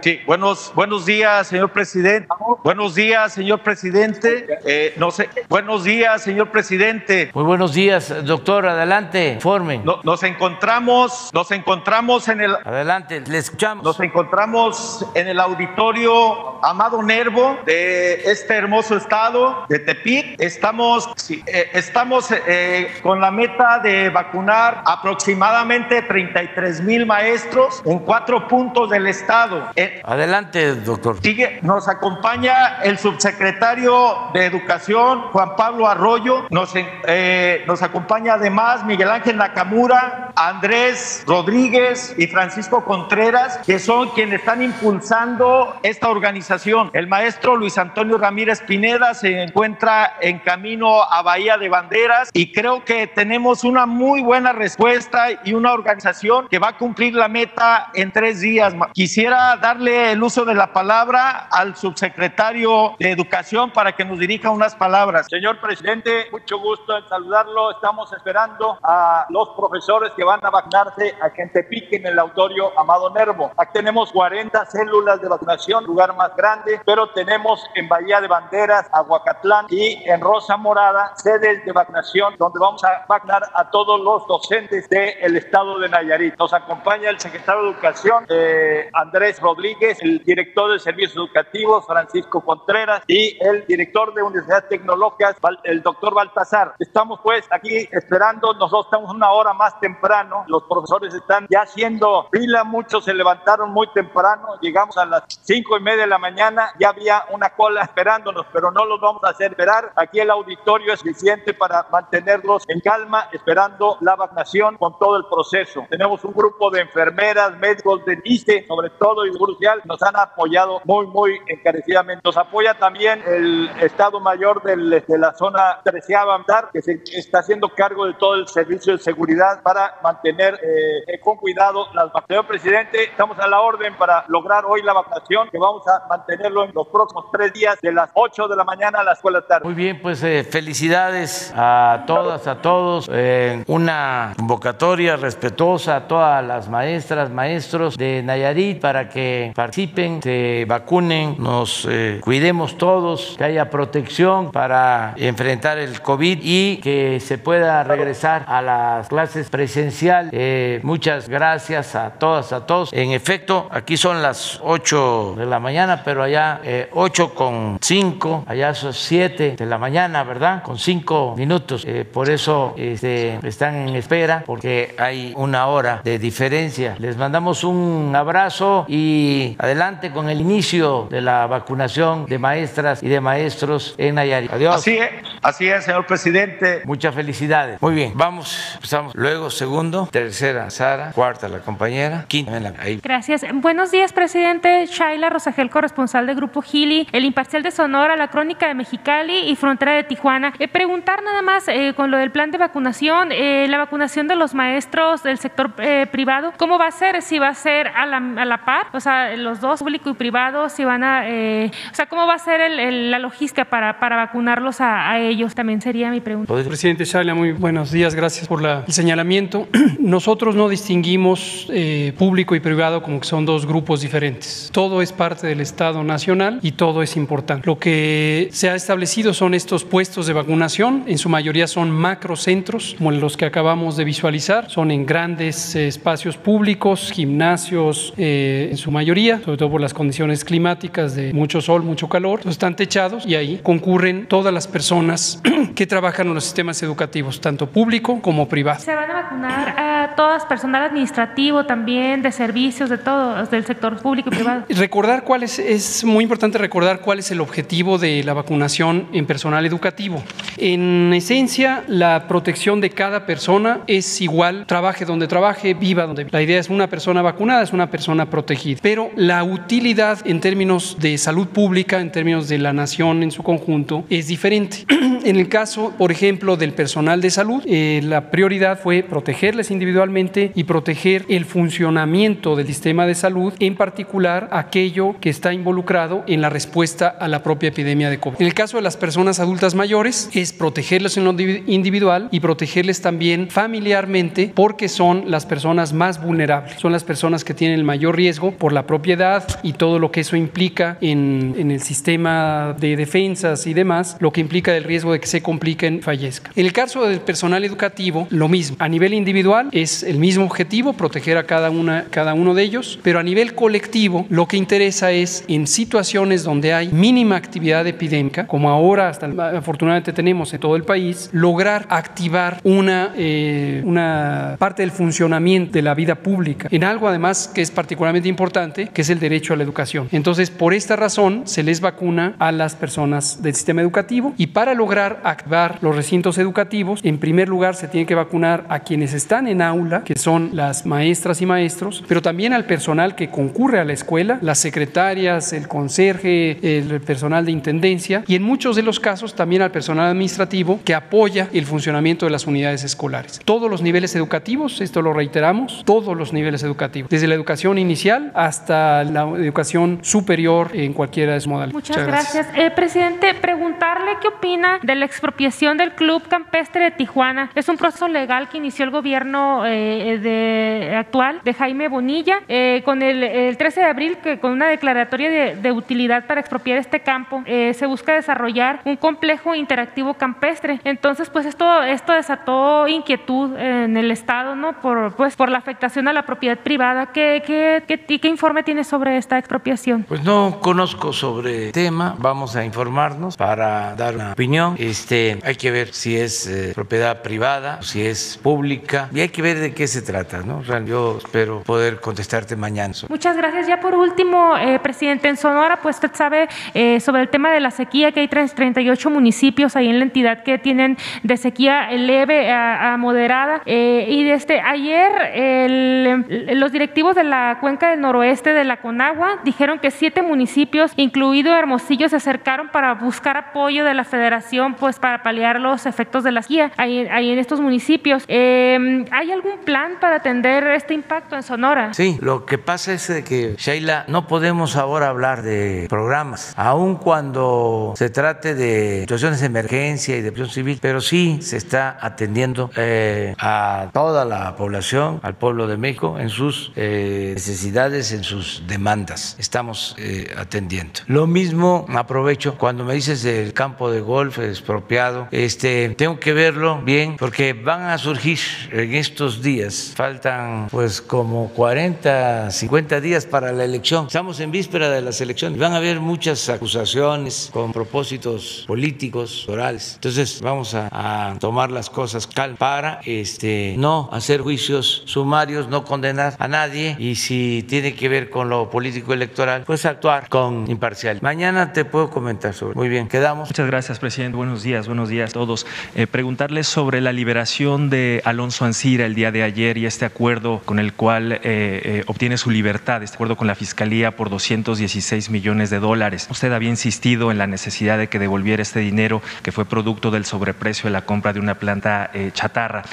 Sí, buenos, buenos días, señor presidente. Buenos días, señor presidente. Eh, no sé, buenos días, señor presidente. Muy buenos días, doctor. Adelante, informe. No, nos encontramos, nos encontramos en el. Adelante, le escuchamos. Nos encontramos en el auditorio Amado Nervo de este hermoso estado de Tepic. Estamos, sí, eh, estamos eh, con la meta de vacunar aproximadamente 33 mil maestros en cuatro puntos del estado. Eh, Adelante, doctor. Sigue, nos acompaña el subsecretario de Educación, Juan Pablo Arroyo. Nos, eh, nos acompaña además Miguel Ángel Nakamura, Andrés Rodríguez y Francisco Contreras, que son quienes están impulsando esta organización. El maestro Luis Antonio Ramírez Pineda se encuentra en camino a Bahía de Banderas y creo que tenemos una muy buena respuesta y una organización que va a cumplir la meta en tres días. Quisiera darle el uso de la palabra al subsecretario de Educación para que nos dirija unas palabras. Señor presidente, mucho gusto en saludarlo. Estamos esperando a los profesores que van a vacunarse a gente pique en el auditorio Amado Nervo. Aquí tenemos 40 células de vacunación, lugar más grande, pero tenemos en Bahía de Banderas, Aguacatlán y en Rosa Morada sedes de vacunación donde vamos a vacunar a todos los docentes del estado de Nayarit. Nos acompaña el secretario de Educación, eh, Andrés Rodríguez, el director de Servicios Educativos, Francisco Contreras, y el director de Universidades Tecnológicas, el doctor Baltasar. Estamos pues aquí esperando, nosotros estamos una hora más temprano, los profesores están ya haciendo fila, muchos se levantaron muy temprano, llegamos a las cinco y media de la mañana, ya había una cola esperándonos, pero no los vamos a hacer esperar. Aquí el auditorio es suficiente para mantenerlos en calma, esperando la vacunación con todo el proceso. Tenemos un grupo de enfermeras, médicos, de ICE, sobre todo y Social, nos han apoyado muy, muy encarecidamente. Nos apoya también el Estado Mayor del, de la zona treceava, que se está haciendo cargo de todo el servicio de seguridad para mantener eh, con cuidado las vacunaciones. Señor presidente, estamos a la orden para lograr hoy la vacunación, que vamos a mantenerlo en los próximos tres días, de las 8 de la mañana a las 4 de tarde. Muy bien, pues eh, felicidades a todas, a todos. Eh, una convocatoria respetuosa a todas las maestras, maestros de Nayarit para que participen, se vacunen, nos eh, cuidemos todos, que haya protección para enfrentar el COVID y que se pueda regresar a las clases presencial. Eh, muchas gracias a todas, a todos. En efecto, aquí son las 8 de la mañana, pero allá eh, 8 con 5, allá son 7 de la mañana, ¿verdad? Con 5 minutos. Eh, por eso este, están en espera, hay una hora de diferencia. Les mandamos un abrazo y adelante con el inicio de la vacunación de maestras y de maestros en Nayarit. Adiós. Así es, así es, señor presidente. Muchas felicidades. Muy bien, vamos, empezamos. Luego, segundo, tercera, Sara, cuarta, la compañera, quinta, ahí. Gracias. Buenos días, presidente. Shaila Rosagel, corresponsal del Grupo Gili, el imparcial de Sonora, la crónica de Mexicali y Frontera de Tijuana. Eh, preguntar nada más eh, con lo del plan de vacunación, eh, la vacunación de los maestros del sector eh, privado, ¿cómo va a ser? Si va a ser a la, a la par, o sea, los dos, público y privado, si van a, eh, o sea, ¿cómo va a ser el, el, la logística para, para vacunarlos a, a, ellos? También sería mi pregunta. Presidente Shaila, muy buenos días, gracias por la, el señalamiento. Nosotros no distinguimos eh, público y privado como que son dos grupos diferentes. Todo es parte del Estado Nacional y todo es importante. Lo que se ha establecido son estos puestos de vacunación, en su mayoría son macrocentros, como los que acabamos de visualizar, son en grandes eh, espacios públicos, gimnasios eh, en su mayoría, sobre todo por las condiciones climáticas de mucho sol, mucho calor, Entonces, están techados y ahí concurren todas las personas que trabajan en los sistemas educativos, tanto público como privado. ¿Se van a vacunar a todas, personal administrativo también, de servicios, de todo, del sector público y privado? Recordar cuál es, es muy importante recordar cuál es el objetivo de la vacunación en personal educativo. En esencia, la protección de cada persona es igual, trabaje donde trabaje, viva donde. La idea es una persona vacunada, es una persona protegida. Pero la utilidad en términos de salud pública, en términos de la nación en su conjunto, es diferente. en el caso, por ejemplo, del personal de salud, eh, la prioridad fue protegerles individualmente y proteger el funcionamiento del sistema de salud, en particular aquello que está involucrado en la respuesta a la propia epidemia de COVID. En el caso de las personas adultas mayores, es protegerles en lo individual y protegerles también familiarmente porque son las personas más vulnerables, son las personas que tienen el mayor riesgo por la propiedad y todo lo que eso implica en, en el sistema de defensas y demás, lo que implica el riesgo de que se compliquen, fallezcan. En el caso del personal educativo, lo mismo. A nivel individual es el mismo objetivo, proteger a cada, una, cada uno de ellos, pero a nivel colectivo lo que interesa es en situaciones donde hay mínima actividad epidémica, como ahora hasta afortunadamente tenemos en todo el país, lograr activar una, eh, una parte del funcionamiento de la vida pública en algo además que es particularmente importante, que es el derecho a la educación. Entonces, por esta razón se les vacuna a las personas del sistema educativo y para lograr activar los recintos educativos, en primer lugar se tiene que vacunar a quienes están en aula, que son las maestras y maestros, pero también al personal que concurre a la escuela, las secretarias, el conserje, el personal de intendencia y en muchos de los casos también al personal administrativo que apoya el funcionamiento de las unidades escolares. Todos los niveles educativos, esto lo reiteramos, todos los niveles educativos, desde la educación inicial hasta la educación superior en cualquiera de sus modalidades. Muchas, Muchas gracias. gracias. Eh, presidente, preguntarle qué opina de la expropiación del Club Campestre de Tijuana. Es un proceso legal que inició el gobierno eh, de, actual de Jaime Bonilla eh, con el, el, 13 de abril, que con una declaratoria de, de utilidad para expropiar este campo, eh, se busca desarrollar un complejo interactivo campestre. Entonces, pues esto, esto desató inquietud en el Estado, ¿no? Por, pues, por la afectación a la propiedad privada. ¿Qué, qué, qué, qué informe tiene sobre esta expropiación? Pues no conozco sobre el tema, vamos a informarnos para dar una opinión. Este, hay que ver si es eh, propiedad privada, si es pública y hay que ver de qué se trata, ¿no? Yo espero poder contestarte mañana. Muchas gracias. Ya por último, eh, presidente, en Sonora, pues usted sabe eh, sobre el tema de la sequía, que hay 38 municipios ahí en la entidad que tienen de sequía leve a, a moderada. Eh, y desde ayer, los directivos de la cuenca del noroeste de la Conagua dijeron que siete municipios, incluido Hermosillo, se acercaron para buscar apoyo de la federación, pues para paliar los efectos de la sequía ahí, en estos municipios. ¿Hay algún plan para atender este impacto en Sonora? Sí, lo que pasa es que, Sheila, no podemos ahora hablar de programas, aun cuando se trate de situaciones de emergencia y de presión civil, pero sí se está atendiendo eh, a toda la población, al pueblo de México, en sus eh, necesidades, en sus demandas. Estamos eh, atendiendo. Lo mismo aprovecho cuando me dices del campo de golf expropiado, este, tengo que verlo bien porque van a surgir en estos días, faltan pues como 40, 50 días para la elección. Estamos en víspera de las elecciones. Van a haber muchas acusaciones con propósitos políticos, orales. Entonces vamos a, a tomar las cosas calma para este, no hacer juicios sumarios, no condenar a nadie y si tiene que ver con lo político electoral, pues actuar con imparcial. Mañana te puedo comentar sobre. Muy bien, quedamos. Muchas gracias, presidente. Buenos días, buenos días a todos. Eh, preguntarles sobre la liberación de Alonso Ancira el día de ayer y este acuerdo con el cual eh, eh, obtiene su libertad, este acuerdo con la Fiscalía por 216 millones de dólares. Usted había insistido en la necesidad de que devolviera este dinero que fue producto del sobreprecio de la compra de una planta eh, chatarra.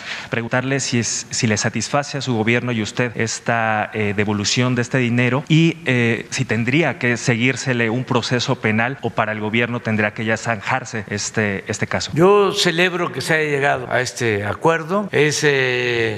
Preguntarle si, es, si le satisface a su gobierno y usted esta eh, devolución de este dinero y eh, si tendría que seguírsele un proceso penal o para el gobierno tendría que ya zanjarse este, este caso. Yo celebro que se haya llegado a este acuerdo. Es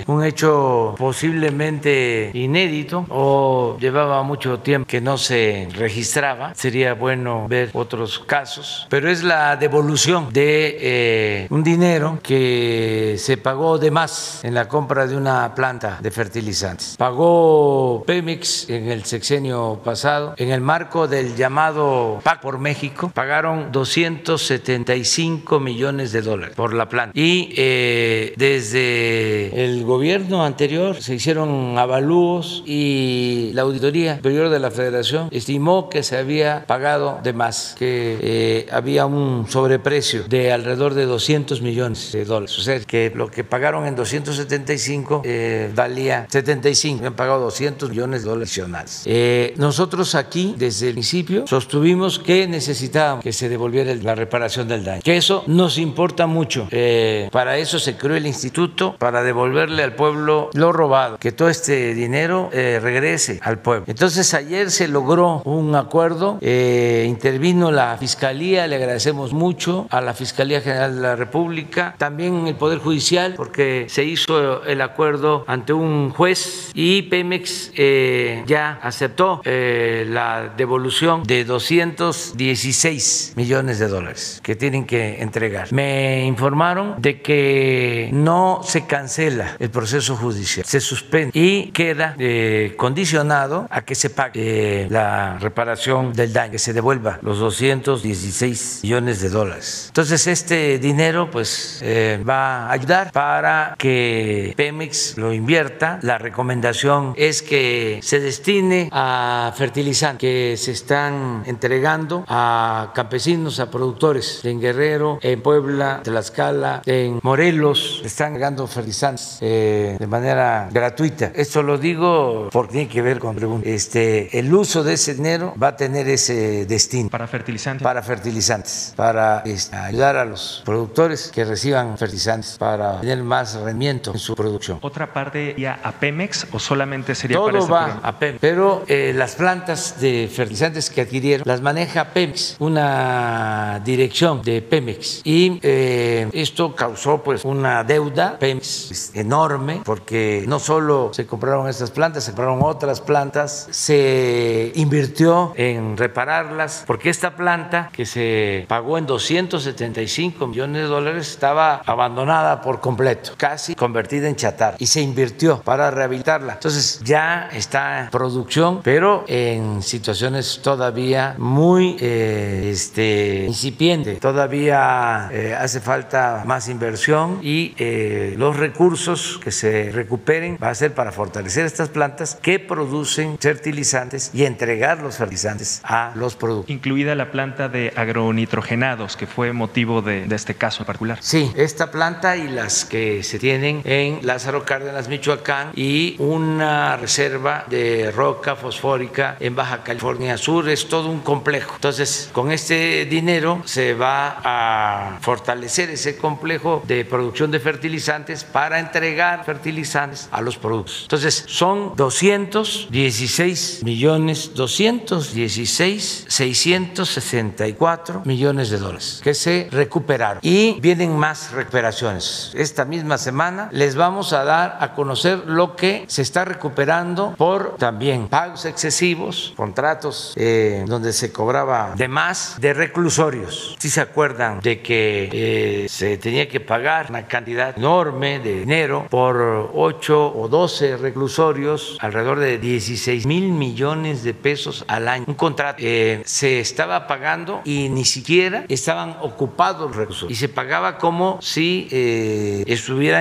un hecho posiblemente inédito o llevaba mucho tiempo que no se registraba. Sería bueno ver otros casos, pero es la devolución de eh, un dinero que se pagó de más en la compra de una planta de fertilizantes. Pagó Pemex en el sexenio pasado en el marco del llamado PAC por México. Pagaron 270 285 millones de dólares por la planta. Y eh, desde el gobierno anterior se hicieron avalúos y la Auditoría Superior de la Federación estimó que se había pagado de más, que eh, había un sobreprecio de alrededor de 200 millones de dólares. O sea, que lo que pagaron en 275 eh, valía 75, han pagado 200 millones de dólares adicionales. Eh, nosotros aquí, desde el principio, sostuvimos que necesitábamos que se devolviera la reparación del daño, que eso nos importa mucho. Eh, para eso se creó el instituto, para devolverle al pueblo lo robado, que todo este dinero eh, regrese al pueblo. Entonces ayer se logró un acuerdo, eh, intervino la Fiscalía, le agradecemos mucho a la Fiscalía General de la República, también el Poder Judicial, porque se hizo el acuerdo ante un juez y Pemex eh, ya aceptó eh, la devolución de 216 millones de dólares que tienen que entregar. Me informaron de que no se cancela el proceso judicial, se suspende y queda eh, condicionado a que se pague eh, la reparación del daño, que se devuelva los 216 millones de dólares. Entonces este dinero pues eh, va a ayudar para que Pemex lo invierta. La recomendación es que se destine a fertilizantes que se están entregando a campesinos, a productores en Guerrero, en Puebla, Tlaxcala, en Morelos, están entregando fertilizantes eh, de manera gratuita. Esto lo digo porque tiene que ver con. Este, el uso de ese dinero va a tener ese destino. Para fertilizantes. Para fertilizantes, para este, ayudar a los productores que reciban fertilizantes, para tener más en su producción. ¿Otra parte ya a Pemex o solamente sería para Todo este va programa? a Pemex, pero eh, las plantas de fertilizantes que adquirieron las maneja Pemex, una dirección de Pemex. Y eh, esto causó pues una deuda Pemex pues, enorme porque no solo se compraron estas plantas, se compraron otras plantas, se invirtió en repararlas, porque esta planta que se pagó en 275 millones de dólares estaba abandonada por completo, casi convertida en chatarra, y se invirtió para rehabilitarla. Entonces ya está en producción, pero en situaciones todavía muy eh, este, incipiente. Todavía eh, hace falta más inversión y eh, los recursos que se recuperen va a ser para fortalecer estas plantas que producen fertilizantes y entregar los fertilizantes a los productores. Incluida la planta de agronitrogenados, que fue motivo de, de este caso en particular. Sí, esta planta y las que se tienen en Lázaro Cárdenas, Michoacán, y una reserva de roca fosfórica en Baja California Sur, es todo un complejo. Entonces, con este dinero se va a fortalecer ese complejo de producción de fertilizantes para entregar fertilizantes a los productos. Entonces, son 216 millones, 216, 664 millones de dólares que se recuperaron. Y vienen más recuperaciones. Esta misma semana les vamos a dar a conocer lo que se está recuperando por también pagos excesivos, contratos eh, donde se cobraba de más de reclusorios. Si se acuerdan de que eh, se tenía que pagar una cantidad enorme de dinero por 8 o 12 reclusorios, alrededor de 16 mil millones de pesos al año. Un contrato eh, se estaba pagando y ni siquiera estaban ocupados los reclusos. Y se pagaba como si eh,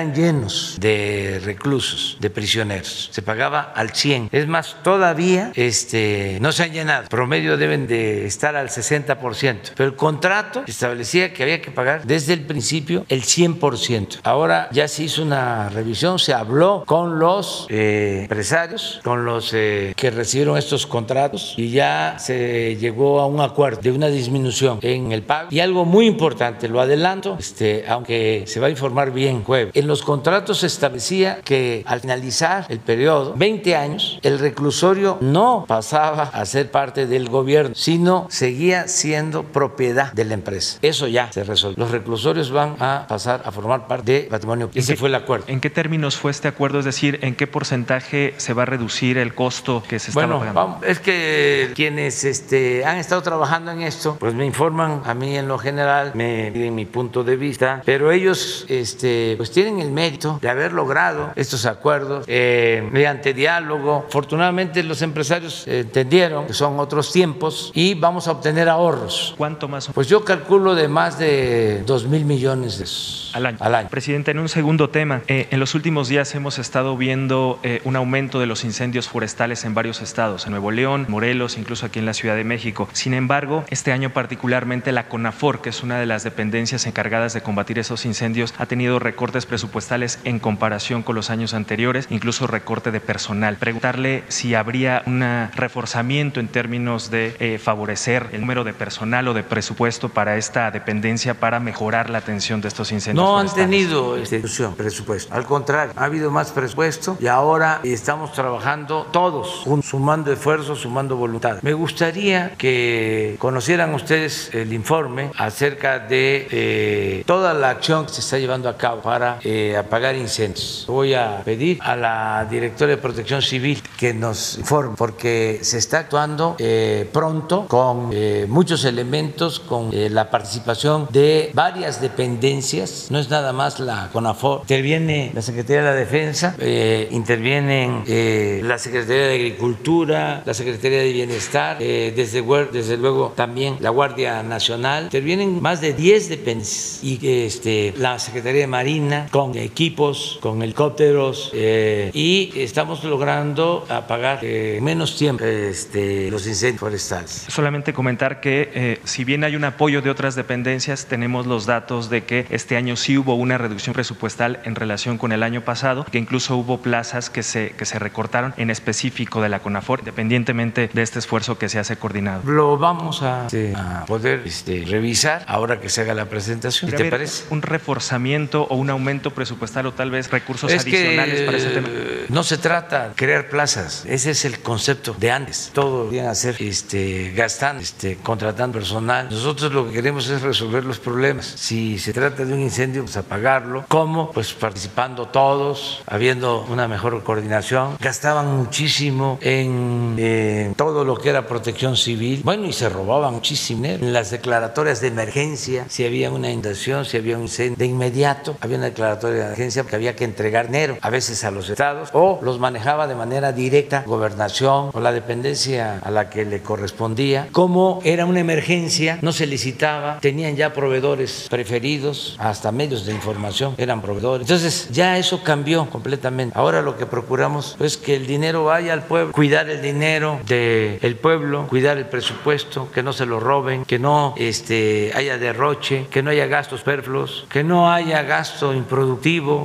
estuvieran llenos de reclusos, de prisioneros. Se pagaba al 100. Es más, todavía este, no se han llenado. Promedio deben de estar al 60%. Pero el contrato establecía que había que pagar desde el principio el 100%. Ahora ya se hizo una revisión, se habló con los eh, empresarios, con los eh, que recibieron estos contratos y ya se llegó a un acuerdo de una disminución en el pago. Y algo muy importante, lo adelanto, este, aunque se va a informar bien jueves, en los contratos se establecía que al finalizar el periodo, 20 años, el reclusorio no pasaba a ser parte del gobierno, sino seguía siendo propiedad de la empresa. Eso ya se resolvió. Los reclusorios van a pasar a formar parte de patrimonio. Ese fue el acuerdo. ¿En qué términos fue este acuerdo? Es decir, ¿en qué porcentaje se va a reducir el costo que se estaba Bueno, pagando? vamos, es que quienes este, han estado trabajando en esto, pues me informan a mí en lo general, me piden mi punto de vista, pero ellos este, pues tienen el mérito de haber logrado estos acuerdos eh, mediante diálogo. Afortunadamente los empresarios entendieron que son otros tiempos y vamos a obtener ahorros. ¿Cuánto más? Pues yo calculo calculo de más de 2 mil millones de pesos al año. Al año. Presidente, en un segundo tema, eh, en los últimos días hemos estado viendo eh, un aumento de los incendios forestales en varios estados, en Nuevo León, Morelos, incluso aquí en la Ciudad de México. Sin embargo, este año particularmente la CONAFOR, que es una de las dependencias encargadas de combatir esos incendios, ha tenido recortes presupuestales en comparación con los años anteriores, incluso recorte de personal. Preguntarle si habría un reforzamiento en términos de eh, favorecer el número de personal o de presupuesto para esta dependencia para mejorar la atención de estos incendios. No han tenido institución presupuesto. Al contrario, ha habido más presupuesto y ahora estamos trabajando todos, sumando esfuerzos, sumando voluntad. Me gustaría que conocieran ustedes el informe acerca de eh, toda la acción que se está llevando a cabo para eh, apagar incendios. Voy a pedir a la directora de Protección Civil que nos informe, porque se está actuando eh, pronto con eh, muchos elementos, con eh, la participación de varias dependencias, no es nada más la CONAFOR, interviene la Secretaría de la Defensa, eh, intervienen eh, la Secretaría de Agricultura, la Secretaría de Bienestar, desde luego también la Guardia Nacional, intervienen más de 10 dependencias y este, la Secretaría de Marina con equipos, con helicópteros eh, y estamos logrando apagar eh, en menos tiempo este, los incendios forestales. Solamente comentar que eh, si bien hay un apoyo de otras dependencias, tenemos los datos de que este año sí hubo una reducción presupuestal en relación con el año pasado, que incluso hubo plazas que se, que se recortaron en específico de la CONAFOR, independientemente de este esfuerzo que se hace coordinado. Lo vamos a, este, a poder este, revisar ahora que se haga la presentación. ¿Podría ¿Te parece? un reforzamiento o un aumento presupuestal o tal vez recursos Es que adicionales para ese tema? no se trata de crear plazas, ese es el concepto de antes. Todo bien hacer este, gastando, este, contratando personal. Nosotros lo que queremos es resolver los problemas. Si se trata de un incendio, pues apagarlo. ¿Cómo? Pues participando todos, habiendo una mejor coordinación. Gastaban muchísimo en eh, todo lo que era protección civil. Bueno, y se robaban muchísimo dinero. En las declaratorias de emergencia, si había una inundación, si había un incendio, de inmediato había una declaratoria de emergencia porque había que entregar dinero, a veces a los estados, o los manejaba de manera directa, gobernación o la dependencia a la que le correspondía. Como era una emergencia, no se licitaba, tenían ya proveedores preferidos, hasta medios de información eran proveedores. Entonces ya eso cambió completamente. Ahora lo que procuramos es que el dinero vaya al pueblo, cuidar el dinero del pueblo, cuidar el presupuesto, que no se lo roben, que no este, haya derroche, que no haya gastos superfluos, que no haya gasto improductivo.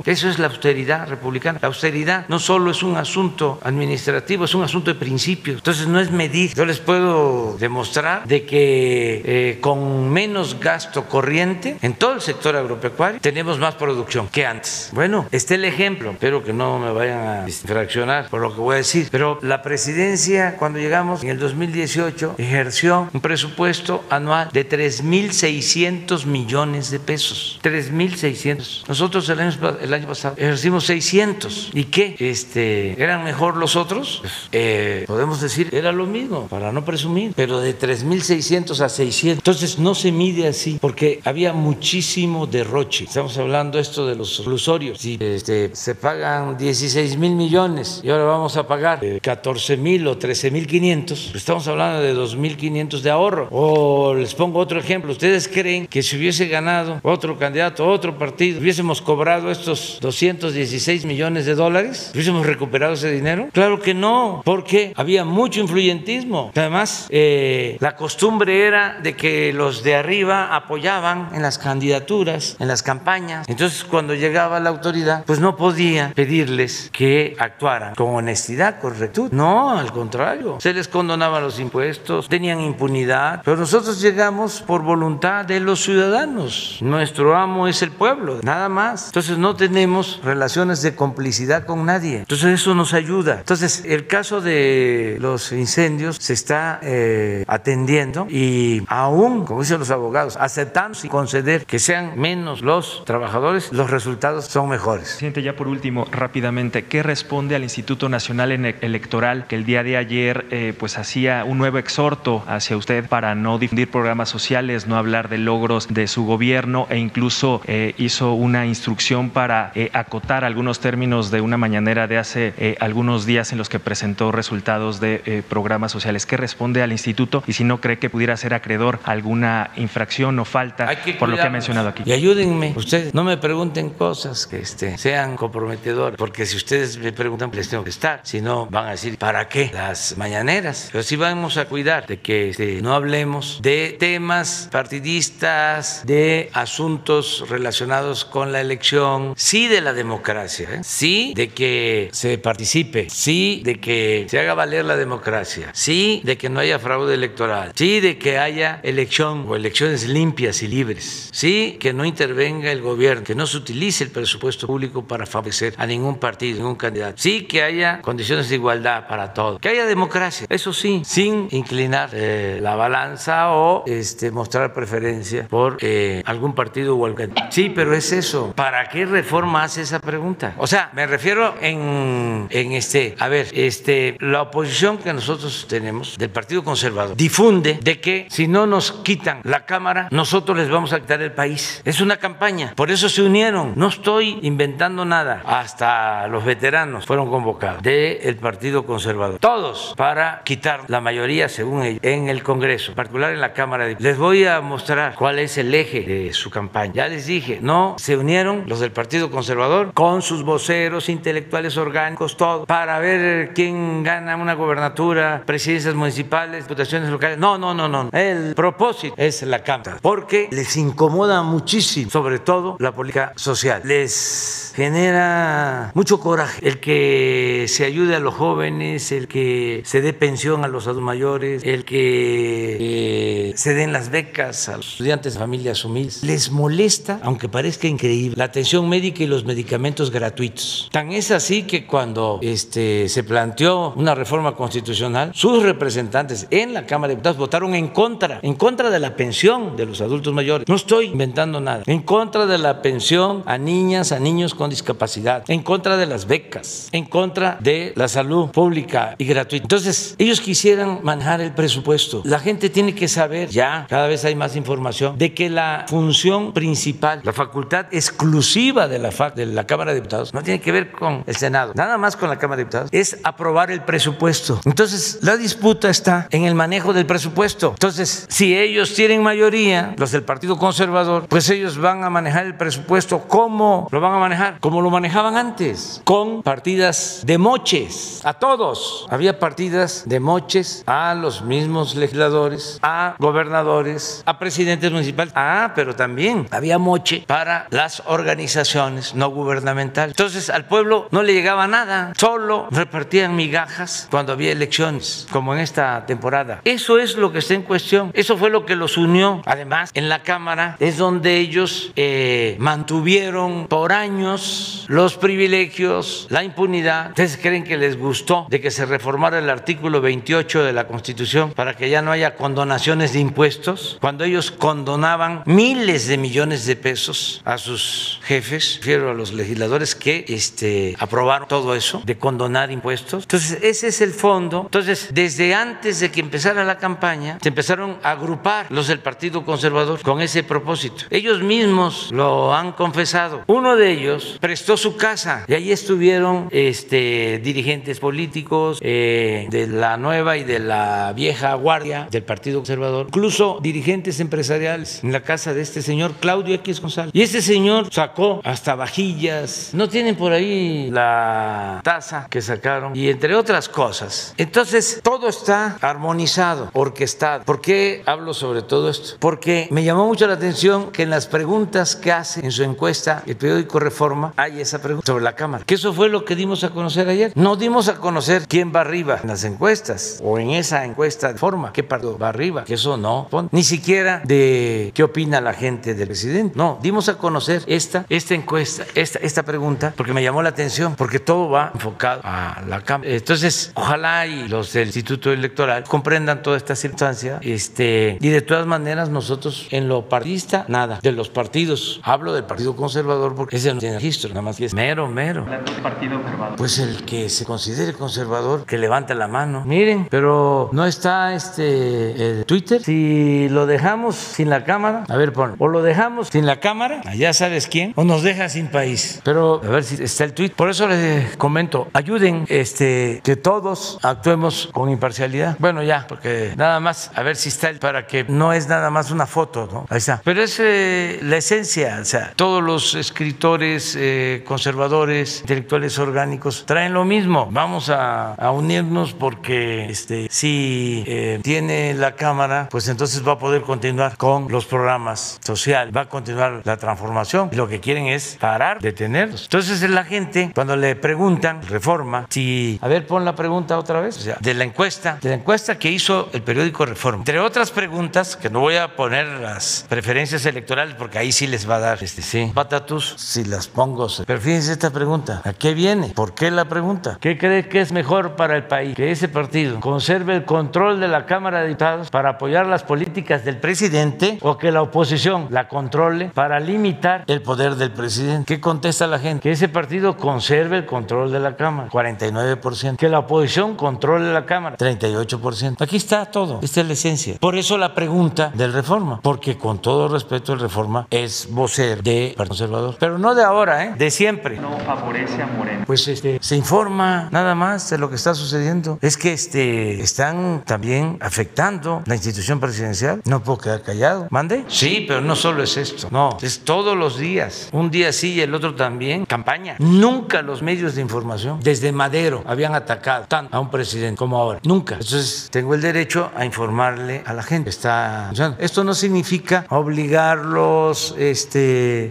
Eso es la austeridad republicana. La austeridad no solo es un asunto administrativo, es un asunto de principios. Entonces no es medir. Yo les puedo demostrar de que eh, con menos gasto corriente en todo el sector agropecuario tenemos más producción que antes. Bueno, este el ejemplo. Espero que no me vayan a infraccionar por lo que voy a decir. Pero la presidencia, cuando llegamos en el 2018, ejerció un presupuesto anual de 3.600 millones de pesos. 3.600. Nosotros el el año pasado ejercimos 600. ¿Y qué? Este, ¿Eran mejor los otros? Pues, eh, podemos decir, era lo mismo, para no presumir. Pero de 3.600 a 600. Entonces no se mide así, porque había muchísimo derroche. Estamos hablando esto de los reclusorios. Si este, se pagan 16 mil millones y ahora vamos a pagar eh, 14 mil o 13 mil 500, pues estamos hablando de 2.500 de ahorro. O les pongo otro ejemplo. ¿Ustedes creen que si hubiese ganado otro candidato, otro partido, hubiésemos cobrado estos 216 millones de dólares? ¿Hubiésemos recuperado ese dinero? Claro que no, porque había mucho influyentismo. Además, eh, la costumbre era de que los de arriba apoyaban en las candidaturas, en las campañas. Entonces, cuando llegaba la autoridad, pues no podía pedirles que actuaran con honestidad, con rectitud. No, al contrario. Se les condonaban los impuestos, tenían impunidad. Pero nosotros llegamos por voluntad de los ciudadanos. Nuestro amo es el pueblo, nada más. Entonces, no tenemos relaciones de complicidad con nadie. Entonces, eso nos ayuda. Entonces, el caso de los incendios se está eh, atendiendo y aún, como dicen los abogados, aceptando y conceder que sean menos los trabajadores, los resultados son mejores. Presidente, ya por último, rápidamente, ¿qué responde al Instituto Nacional Electoral que el día de ayer eh, pues hacía un nuevo exhorto hacia usted para no difundir programas sociales, no hablar de logros de su gobierno e incluso eh, hizo una instrucción para eh, acotar algunos términos de una mañanera mañanera de hace eh, algunos días en los que presentó resultados de eh, programas sociales. ¿Qué responde al instituto y si no cree que pudiera ser acreedor a alguna infracción o falta por lo que ha mencionado aquí? Y ayúdenme, ustedes no me pregunten cosas que este, sean comprometedoras, porque si ustedes me preguntan, les tengo que estar, si no van a decir, ¿para qué las mañaneras? Pero sí vamos a cuidar de que este, no hablemos de temas partidistas, de asuntos relacionados con la elección, sí de la democracia, ¿eh? sí de que se participe, sí de que se haga valer la democracia, sí de que no haya fraude electoral, sí de que haya elección o elecciones limpias y libres, sí que no intervenga el gobierno, que no se utilice el presupuesto público para favorecer a ningún partido, ningún candidato, sí que haya condiciones de igualdad para todos, que haya democracia, eso sí, sin inclinar eh, la balanza o este, mostrar preferencia por eh, algún partido o algún... Sí, pero es eso. ¿Para qué reforma hace esa pregunta? O sea, me refiero en, en este, a ver, este, la oposición que nosotros tenemos del Partido Conservador difunde de que si no nos quitan la Cámara, nosotros les vamos a quitar el país. Es una campaña. Por eso se unieron. No estoy inventando nada. Hasta los veteranos fueron convocados del Partido Conservador. Todos para quitar la mayoría, según ellos, en el Congreso, en particular en la Cámara. de Les voy a mostrar cuál es el eje de su campaña. Ya les dije, no se unieron los del Partido Conservador con sus voceros intelectuales orgánicos, todo, para ver quién gana una gobernatura, presidencias municipales, diputaciones locales. No, no, no, no. El propósito es la Cámara, porque les incomoda muchísimo, sobre todo la política social. Les genera mucho coraje el que se ayude a los jóvenes, el que se dé pensión a los adultos mayores, el que eh, se den las becas a los estudiantes de familias humildes. Les molesta, aunque parezca increíble, la atención médica y los medicamentos gratuitos. Tan es así que cuando este, se planteó una reforma constitucional, sus representantes en la Cámara de Diputados votaron en contra, en contra de la pensión de los adultos mayores. No estoy inventando nada. En contra de la pensión a niñas, a niños con discapacidad, en contra de las becas, en contra de la salud pública y gratuita. Entonces, ellos quisieran manejar el presupuesto. La gente tiene que saber, ya cada vez hay más información, de que la función principal, la facultad exclusiva de la, de la Cámara de Diputados, no tiene que ver con el Senado, nada más con la Cámara de Diputados, es aprobar el presupuesto. Entonces, la disputa está en el manejo del presupuesto. Entonces, si ellos tienen mayoría, los del Partido Conservador, pues ellos van a manejar el presupuesto. ¿Cómo lo van a manejar? Como lo manejaban antes, con partidas de moches, a todos. Había partidas de moches a los mismos legisladores, a gobernadores, a presidentes municipales. Ah, pero también había moche para las organizaciones no gubernamentales. Entonces al pueblo no le llegaba nada, solo repartían migajas cuando había elecciones, como en esta temporada. Eso es lo que está en cuestión. Eso fue lo que los unió. Además, en la Cámara es donde ellos eh, mantuvieron por años los privilegios, la impunidad. ¿Ustedes creen que les gustó de que se reformara el artículo 28 de la Constitución para que ya no haya condonaciones de impuestos? Cuando ellos condonaban miles de millones de pesos a sus jefes, refiero a los legisladores que este, aprobaron todo eso de condonar impuestos. Entonces, ese es el fondo. Entonces, desde antes de que empezara la campaña, se empezaron a agrupar los del Partido Conservador con ese propósito. Ellos mismos lo han confesado. Uno de ellos prestó su casa y ahí estuvieron este, dirigentes políticos eh, de la nueva y de la vieja guardia del Partido Conservador, incluso dirigentes empresariales en la casa de este señor Claudio X González. Y este señor sacó hasta vajillas, no tienen por ahí la taza que sacaron y entre otras cosas. Entonces, todo está armonizado, orquestado. ¿Por qué hablo sobre todo esto? Porque me llamó mucho la atención que en las preguntas que hace en su encuesta el periódico Reforma hay esa pregunta sobre la Cámara. Que eso fue lo que dimos a conocer ayer. No dimos a conocer quién va arriba en las encuestas o en esa encuesta de forma, qué partido va arriba, que eso no. Ni siquiera de qué opina la gente del presidente. No, dimos a conocer esta, esta encuesta, esta, esta pregunta, porque me llamó la atención, porque todo va enfocado a la Cámara. Entonces, ojalá y los del Instituto Electoral comprendan toda esta circunstancia. Este, y de todas maneras, nosotros en lo partidista, nada. De los partidos, hablo del Partido Conservador porque ese no tiene registro, nada más que es mero, mero. Partido conservador. Pues el que se considere conservador, que levante la mano. Miren, pero no está este el Twitter. Si lo dejamos sin la cámara, a ver, pon, o lo dejamos sin la cámara, ya sabes quién, o nos deja sin país. Pero a ver si está el tweet. Por eso les comento, ayuden este, que todos actuemos con imparcialidad. Bueno, ya, porque nada más, a ver si está el, para que no es nada más una foto, ¿no? Ahí está. Pero es eh, la esencia, o sea, todos los escritores eh, conservadores, intelectuales orgánicos, traen lo mismo. Vamos a, unirnos porque este, si eh, tiene la Cámara, pues entonces va a poder continuar con los programas sociales, va a continuar la transformación. Lo que quieren es parar, detenerlos. Entonces la gente, cuando le preguntan, reforma, si, a ver, pon la pregunta otra vez, o sea, de la encuesta, de la encuesta que hizo el periódico Reforma, entre otras preguntas, que no voy a poner las preferencias electorales porque ahí sí les va a dar, este, sí, patatus, si las pongo. Pero fíjense esta pregunta, ¿a qué viene? ¿Por qué la pregunta? ¿Qué cree que es mejor para el país? Que ese partido conserve el control de la Cámara de Diputados para apoyar las políticas del presidente o que la oposición la controle para limitar el poder del presidente. ¿Qué contesta la gente? Que ese partido conserve el control de la Cámara, 49%. Que la oposición controle la Cámara, 38%. Aquí está todo, esta es la esencia. Por eso la pregunta del Reforma, porque con todo respeto el Reforma es vocer de Partido Conservador, pero no de ahora, ¿eh? de siempre. No favorece a Moreno. Pues este, se informa nada más de lo que está sucediendo. Es que este, están también afectando la institución presidencial. No puedo quedar callado. ¿Mande? Sí, pero no solo es esto. No, es todos los días. Un día sí y el otro también. Campaña. Nunca los medios de información, desde Madero, habían atacado tanto a un presidente como ahora. Nunca. Entonces, tengo el derecho a informarle a la gente. Está, esto no significa obligarlos, este,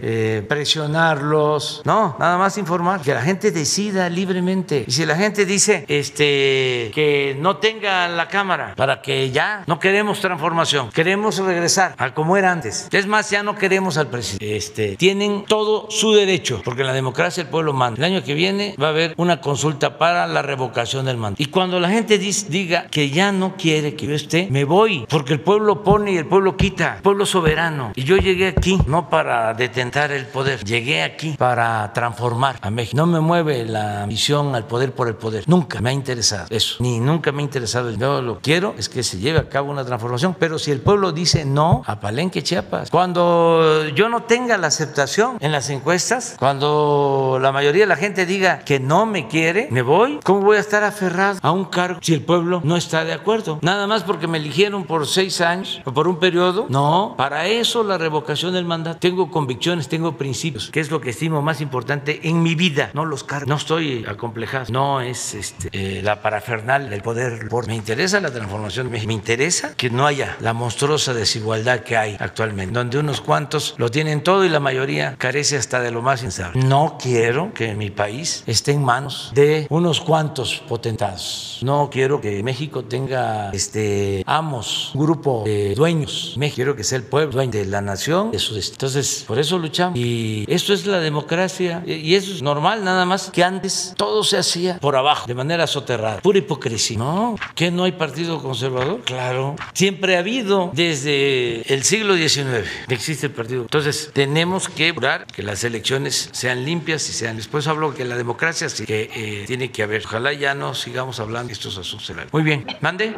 eh, presionarlos. No, nada más informar. Que la gente decida libremente. Y si la gente dice este, que no tenga la Cámara para que ya no queremos transformación, queremos regresar a como era antes. Es más, ya no queremos al presidente. Este, tienen todo su derecho, porque en la democracia el pueblo manda. El año que viene va a haber una consulta para la revocación del mando. Y cuando la gente diga que ya no quiere que yo esté, me voy, porque el pueblo pone y el pueblo quita, pueblo soberano. Y yo llegué aquí no para detentar el poder, llegué aquí para transformar a México. No me mueve la misión al poder por el poder. Nunca me ha interesado eso, ni nunca me ha interesado. Yo lo quiero es que se lleve a cabo una transformación, pero si el pueblo dice no a Palenque, Chiapas, cuando yo no tenga la aceptación en las encuestas, cuando la mayoría de la gente diga que no me quiere, me voy. ¿Cómo voy a estar aferrado a un cargo si el pueblo no está de acuerdo? Nada más porque me eligieron por seis años o por un periodo. No, para eso la revocación del mandato. Tengo convicciones, tengo principios, que es lo que estimo más importante en mi vida, no los cargos. No estoy acomplejado, no es este, eh, la parafernal del poder. Me interesa la transformación, me interesa que no haya la monstruosa desigualdad que hay actualmente, donde unos cuantos lo tienen todo y la mayoría carece hasta de lo más insable. No quiero que mi país esté en manos de unos cuantos potentados. No quiero que México tenga este amos, un grupo de dueños. México quiero que sea el pueblo dueño de la nación, de su destino. Entonces, por eso luchamos. Y esto es la democracia y eso es normal, nada más que antes todo se hacía por abajo, de manera soterrada, pura hipocresía. No, que no hay partido conservador. Claro, siempre ha habido desde el siglo XIX existe el partido. Entonces, tenemos que procurar que las elecciones sean limpias y sean. Después hablo que la democracia sí que eh, tiene que haber. Ojalá ya no sigamos hablando de estos asuntos. Muy bien, mande.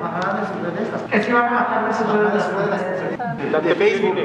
Es que van a bajar de sus redes La de Facebook,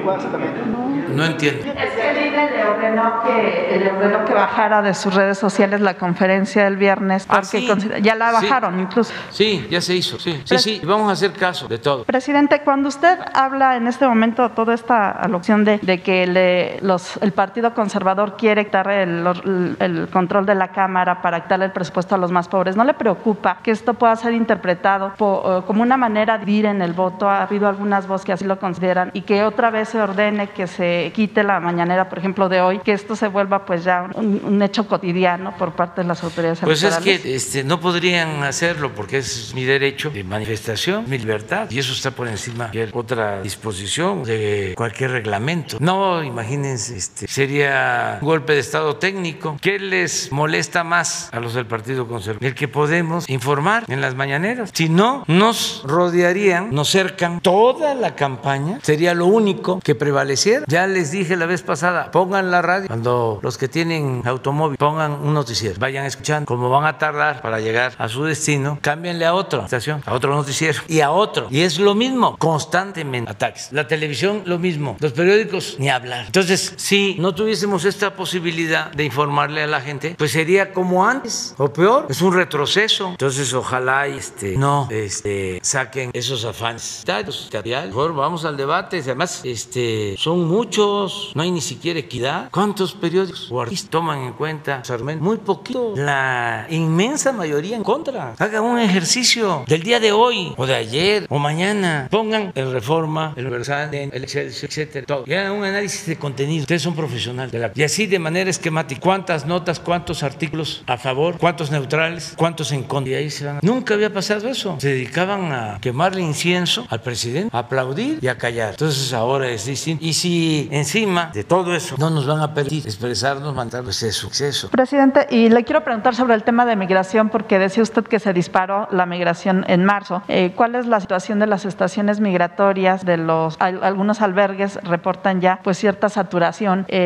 No entiendo. Es que el INE le ordenó que, le ordenó que bajara de sus redes sociales la conferencia del viernes porque sí. considera- ya la Sí. bajaron incluso. Sí, ya se hizo. Sí, sí, sí. Vamos a hacer caso de todo. Presidente, cuando usted habla en este momento toda esta alocución de, de que le- los, el Partido Conservador quiere quitar el, el- el control de la Cámara para quitarle el presupuesto a los más pobres, ¿no le preocupa que esto pueda ser interpretado po- eh, como una manera de dividir en el voto? Ha habido algunas voces que así lo consideran y que otra vez se ordene que se quite la mañanera, por ejemplo, de hoy, que esto se vuelva pues ya un, un hecho cotidiano por parte de las autoridades Pues es que este, no podrían hacerlo porque es mi derecho de manifestación, mi libertad, y eso está por encima de otra disposición de cualquier reglamento. No, imagínense, este, sería un golpe de Estado técnico. ¿Qué les molesta más a los del Partido Conservador? El que podemos informar en las mañaneras. Si no, nos rodearían, nos cercan toda la campaña, sería lo único que prevaleciera. Ya les dije la vez pasada, pongan la radio. Cuando los que tienen automóvil pongan un noticiero, vayan escuchando. Como van a tardar para llegar a su destino, cámbienle a otra estación, a otro noticiero y a otro. Y es lo mismo, constantemente ataques. La televisión, lo mismo. Los periódicos, ni hablar. Entonces, si no tuviésemos esta posibilidad de informarle a la gente, pues sería como antes o peor. Es un retroceso. Entonces, ojalá este, no este, saquen esos afanes. Mejor vamos al debate. Además, este, son muchos, no hay ni siquiera equidad. ¿Cuántos periódicos o artistas toman en cuenta, Sarmen? Muy poquito. La inmensa mayoría en contra. Hagan un ejercicio del día de hoy o de ayer o mañana. Pongan el Reforma, el Universal, el Excelsior, etcétera, todo. Y hagan un análisis de contenido. Ustedes son Y así de manera esquemática. ¿Cuántas notas, cuántos artículos a favor, cuántos neutrales, cuántos en contra? Y ahí se van. Nunca había pasado eso. Se dedicaban a quemarle incienso al presidente, a aplaudir y a callar. Entonces ahora es distinto. Y si encima de todo eso no nos van a permitir expresarnos, mandar pues eso. Presidente, y le quiero preguntar sobre el tema de migración, porque decía usted que se disparó la migración en marzo. Eh, ¿Cuál es la situación de las estaciones migratorias? De los algunos albergues reportan ya pues cierta saturación. Eh,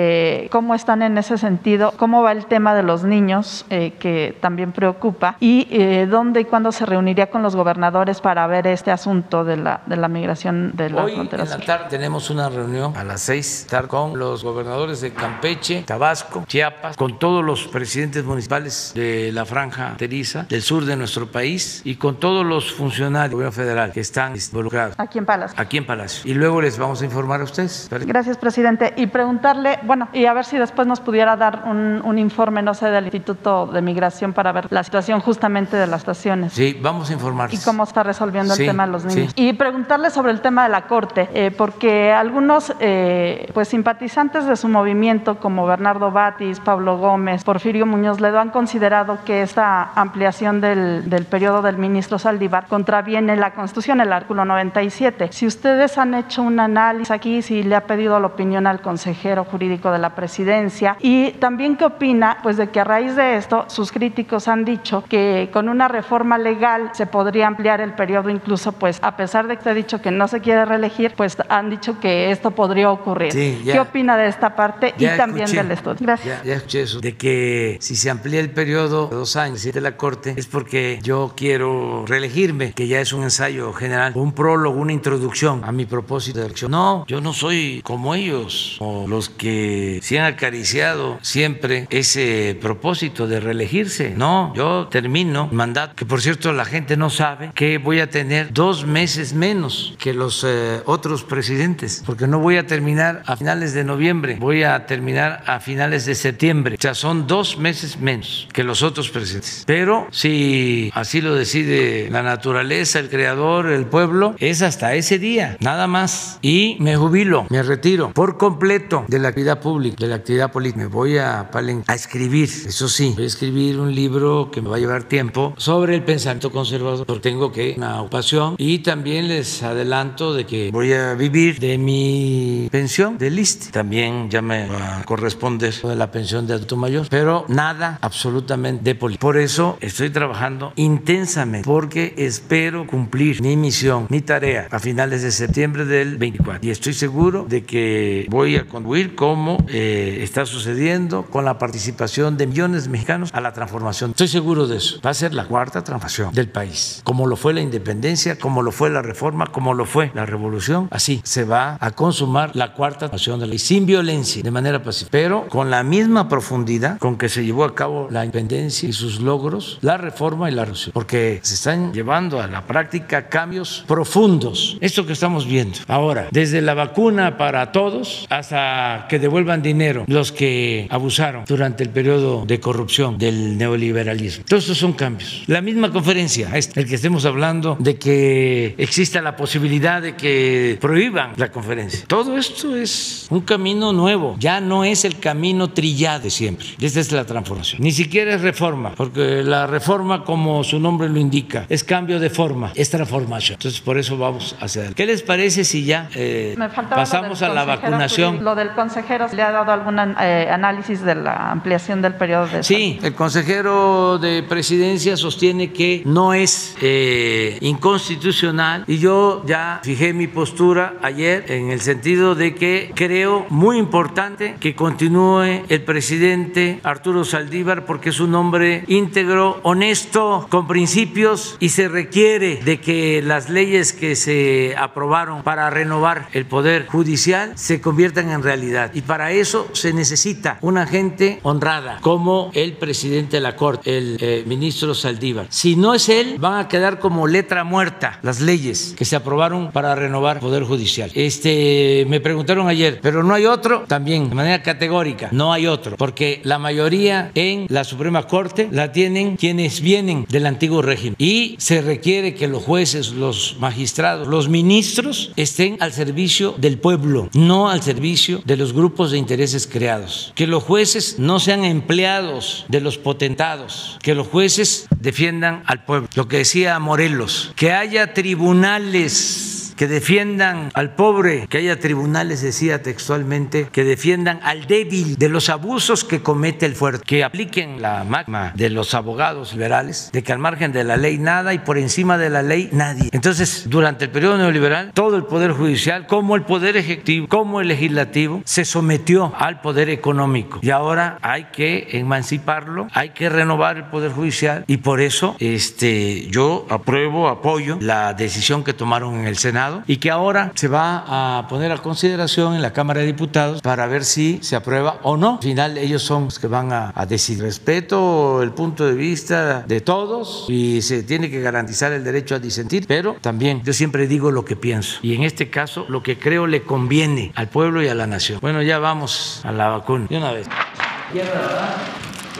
¿Cómo están en ese sentido? ¿Cómo va el tema de los niños eh, que también preocupa? ¿Y eh, dónde y cuándo se reuniría con los gobernadores para ver este asunto de la, de la migración de la Hoy frontera en la tarde tenemos una reunión a las seis con los gobernadores de Campeche, Tabasco, Chiapas, con todos los presidentes municipales de la franja teriza del sur de nuestro país y con todos los funcionarios del gobierno federal que están involucrados Aquí en Palas. aquí en Palacio. Y luego les vamos a informar a ustedes. Gracias, presidente. Y preguntarle, bueno, y a ver si después nos pudiera dar un, un informe, no sé, del Instituto de Migración para ver la situación justamente de las estaciones. Sí, vamos a informar. y cómo está resolviendo Sí, el tema de los niños. sí. Y preguntarle sobre el tema de la Corte, eh, porque algunos eh, pues simpatizantes de su movimiento, como Bernardo Batis, Pablo Gómez, Porfirio Muñoz Ledo, han considerado que esta ampliación del, del periodo del ministro Saldívar contraviene la Constitución, el artículo 97. Si ustedes han hecho un análisis aquí, si le ha pedido la opinión al consejero jurídico de la presidencia, y también qué opina, pues de que a raíz de esto, sus críticos han dicho que con una reforma legal se podría ampliar el periodo incluso, pues a pesar de que se ha dicho que no se quiere reelegir, pues han dicho que esto podría ocurrir. Sí, ya. ¿Qué opina de esta parte y también escuché. del estudio? Gracias. Ya, ya escuché eso, de que si se amplía el periodo de dos años de la Corte es porque yo quiero reelegirme, que ya es un ensayo general, un prólogo, una introducción a mi propósito de elección. No, yo no soy como ellos, o los que se han acariciado siempre ese propósito de reelegirse. No, yo termino mandato, que por cierto la gente no sabe que voy a tener dos meses menos que los eh, otros presidentes, porque no voy a terminar a finales de noviembre, voy a terminar a finales de septiembre. O sea, son dos meses menos que los otros presidentes. Pero si así lo decide la naturaleza, el creador, el pueblo, es hasta ese día, nada más. Y me jubilo, me retiro por completo de la actividad pública, de la actividad política. Me voy a Palen a escribir, eso sí, voy a escribir un libro que me va a llevar tiempo sobre el pensamiento conservador, porque tengo que una ocupación y también les adelanto de que voy a vivir de mi pensión de list. También ya me va a corresponder de la pensión de adulto mayor, pero nada absolutamente de política. Por eso estoy trabajando intensamente porque espero cumplir mi misión, mi tarea a finales de septiembre del 24 y estoy seguro de que voy a contribuir como eh, está sucediendo con la participación de millones de mexicanos a la transformación. Estoy seguro de eso. Va a ser la cuarta transformación del país, como lo fue la independencia, como lo fue la reforma, como lo fue la revolución. Así se va a consumar la cuarta transformación del país sin violencia, de manera pacífica, pero con la misma profundidad con que se llevó a cabo la independencia y sus logros, la reforma y la revolución, porque se están llevando a la práctica cambios profundos. Esto que estamos viendo ahora, desde la vacuna para todos hasta que devuelvan dinero los que abusaron durante el periodo de corrupción del neoliberalismo. Todos estos son cambios. La misma conferencia, esta, el que estemos hablando de que exista la posibilidad de que prohíban la conferencia. Todo esto es un camino nuevo, ya no es el camino trillado de siempre. Esta es la transformación. Ni siquiera es reforma, porque la reforma, como su nombre lo indica, es cambio de forma, es transformación. Entonces, por eso vamos hacia adelante. ¿Qué les parece si ya eh, pasamos a la vacunación? Lo del consejero, ¿le ha dado algún eh, análisis de la ampliación del periodo de Sí, el consejero de presidencia sostiene que no es eh, inconstitucional y yo ya fijé mi postura ayer en el sentido de que creo muy importante que continúe el presidente Arturo Saldívar porque es un hombre íntegro, honesto, con principios y se requiere de que las leyes que se aprobaron para renovar el poder judicial se conviertan en realidad. Y para eso se necesita una gente honrada como el presidente de la Corte, el eh, ministro Saldívar. Si no es él, van a quedar como letra muerta las leyes que se aprobaron para renovar el poder judicial. Este, me preguntaron ayer, pero no hay otro, también de manera categórica, no hay otro, porque la mayoría en la Suprema Corte la tienen quienes vienen del antiguo régimen y se requiere que los jueces, los magistrados, los ministros estén al servicio del pueblo, no al servicio de los grupos de intereses creados. Que los jueces no sean empleados de los potentados, que los jueces defiendan al pueblo. Lo que decía Morelos, que haya tribunales que defiendan al pobre, que haya tribunales, decía textualmente, que defiendan al débil de los abusos que comete el fuerte, que apliquen la magma de los abogados liberales, de que al margen de la ley nada y por encima de la ley nadie. Entonces, durante el periodo neoliberal, todo el poder judicial, como el poder ejecutivo, como el legislativo, se sometió al poder económico y ahora hay que emanciparlo, hay que renovar el poder judicial y por eso este, yo apruebo, apoyo la decisión que tomaron en el Senado y que ahora se va a poner a consideración en la Cámara de Diputados para ver si se aprueba o no. Al final ellos son los que van a, a decidir. Respeto el punto de vista de todos y se tiene que garantizar el derecho a disentir, pero también yo siempre digo lo que pienso y en este caso lo que creo le conviene al pueblo y a la nación. Bueno, ya vamos a la vacuna. De una vez.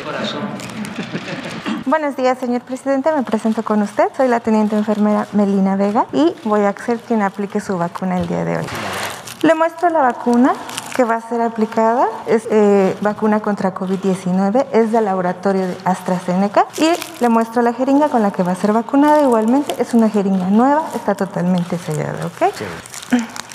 Corazón. Buenos días, señor presidente. Me presento con usted. Soy la teniente enfermera Melina Vega y voy a ser quien aplique su vacuna el día de hoy. Le muestro la vacuna que va a ser aplicada. Es eh, vacuna contra COVID-19. Es del laboratorio de AstraZeneca. Y le muestro la jeringa con la que va a ser vacunada. Igualmente, es una jeringa nueva. Está totalmente sellada, ¿ok?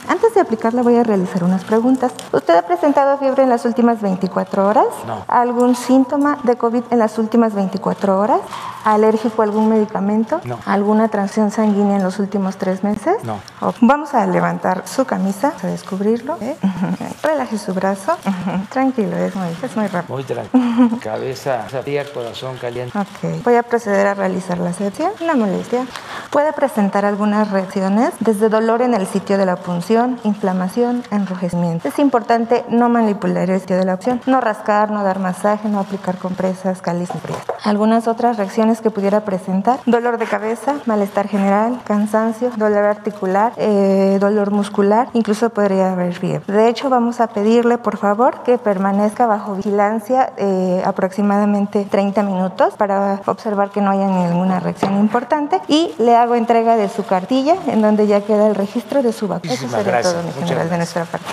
Antes de aplicarla voy a realizar unas preguntas. ¿Usted ha presentado fiebre en las últimas 24 horas? No. ¿Algún síntoma de COVID en las últimas 24 horas? ¿Alérgico a algún medicamento? No. ¿Alguna transfusión sanguínea en los últimos tres meses? No. Vamos a levantar su camisa, a descubrirlo. ¿eh? Relaje su brazo. Tranquilo, es muy, es muy rápido. Muy tranquilo. Cabeza fría, corazón caliente. Ok. Voy a proceder a realizar la sección. Una molestia. Puede presentar algunas reacciones, desde dolor en el sitio de la punción, inflamación, enrojecimiento. Es importante no manipular el sitio de la opción, no rascar, no dar masaje, no aplicar compresas, cáliz frías. Algunas otras reacciones que pudiera presentar, dolor de cabeza, malestar general, cansancio, dolor articular, eh, dolor muscular, incluso podría haber fiebre. De hecho, vamos a pedirle, por favor, que permanezca bajo vigilancia eh, aproximadamente 30 minutos para observar que no haya ninguna reacción importante y le hago entrega de su cartilla en donde ya queda el registro de su vacuna. Eso Muchísimas sería gracias. todo, mi general, de nuestra parte.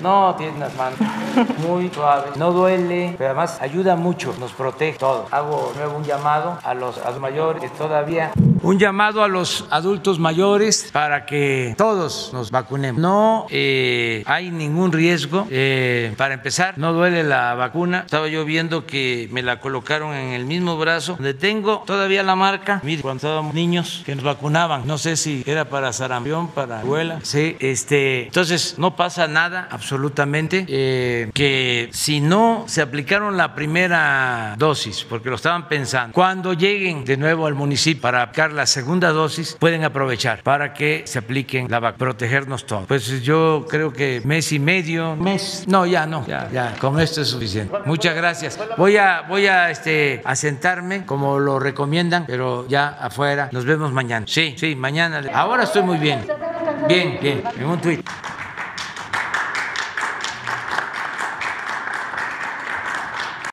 No, tiene las manos muy suaves, no duele, pero además ayuda mucho, nos protege todo. Hago nuevo un llamado a los, a los mayores todavía. Un llamado a los adultos mayores para que todos nos vacunemos. No eh, hay ningún riesgo. eh, para empezar, no duele la vacuna. Estaba yo viendo que me la colocaron en el mismo brazo donde tengo todavía la marca. Mire, cuando estábamos niños que nos vacunaban, no sé si era para sarampión, para abuela. Sí, este, entonces no pasa nada absolutamente. eh, que si no se aplicaron la primera dosis, porque lo estaban pensando, cuando lleguen de nuevo al municipio para aplicar la segunda dosis, pueden aprovechar para que se apliquen la vacuna, protegernos todos. Pues yo creo que mes y medio, mes, no, ya no, ya, ya, con esto es suficiente. Muchas gracias. Voy a, voy a, este, a sentarme como lo recomiendan, pero ya afuera. Nos vemos mañana. Sí, sí, mañana. Ahora estoy muy bien. Bien, bien, en un tuit.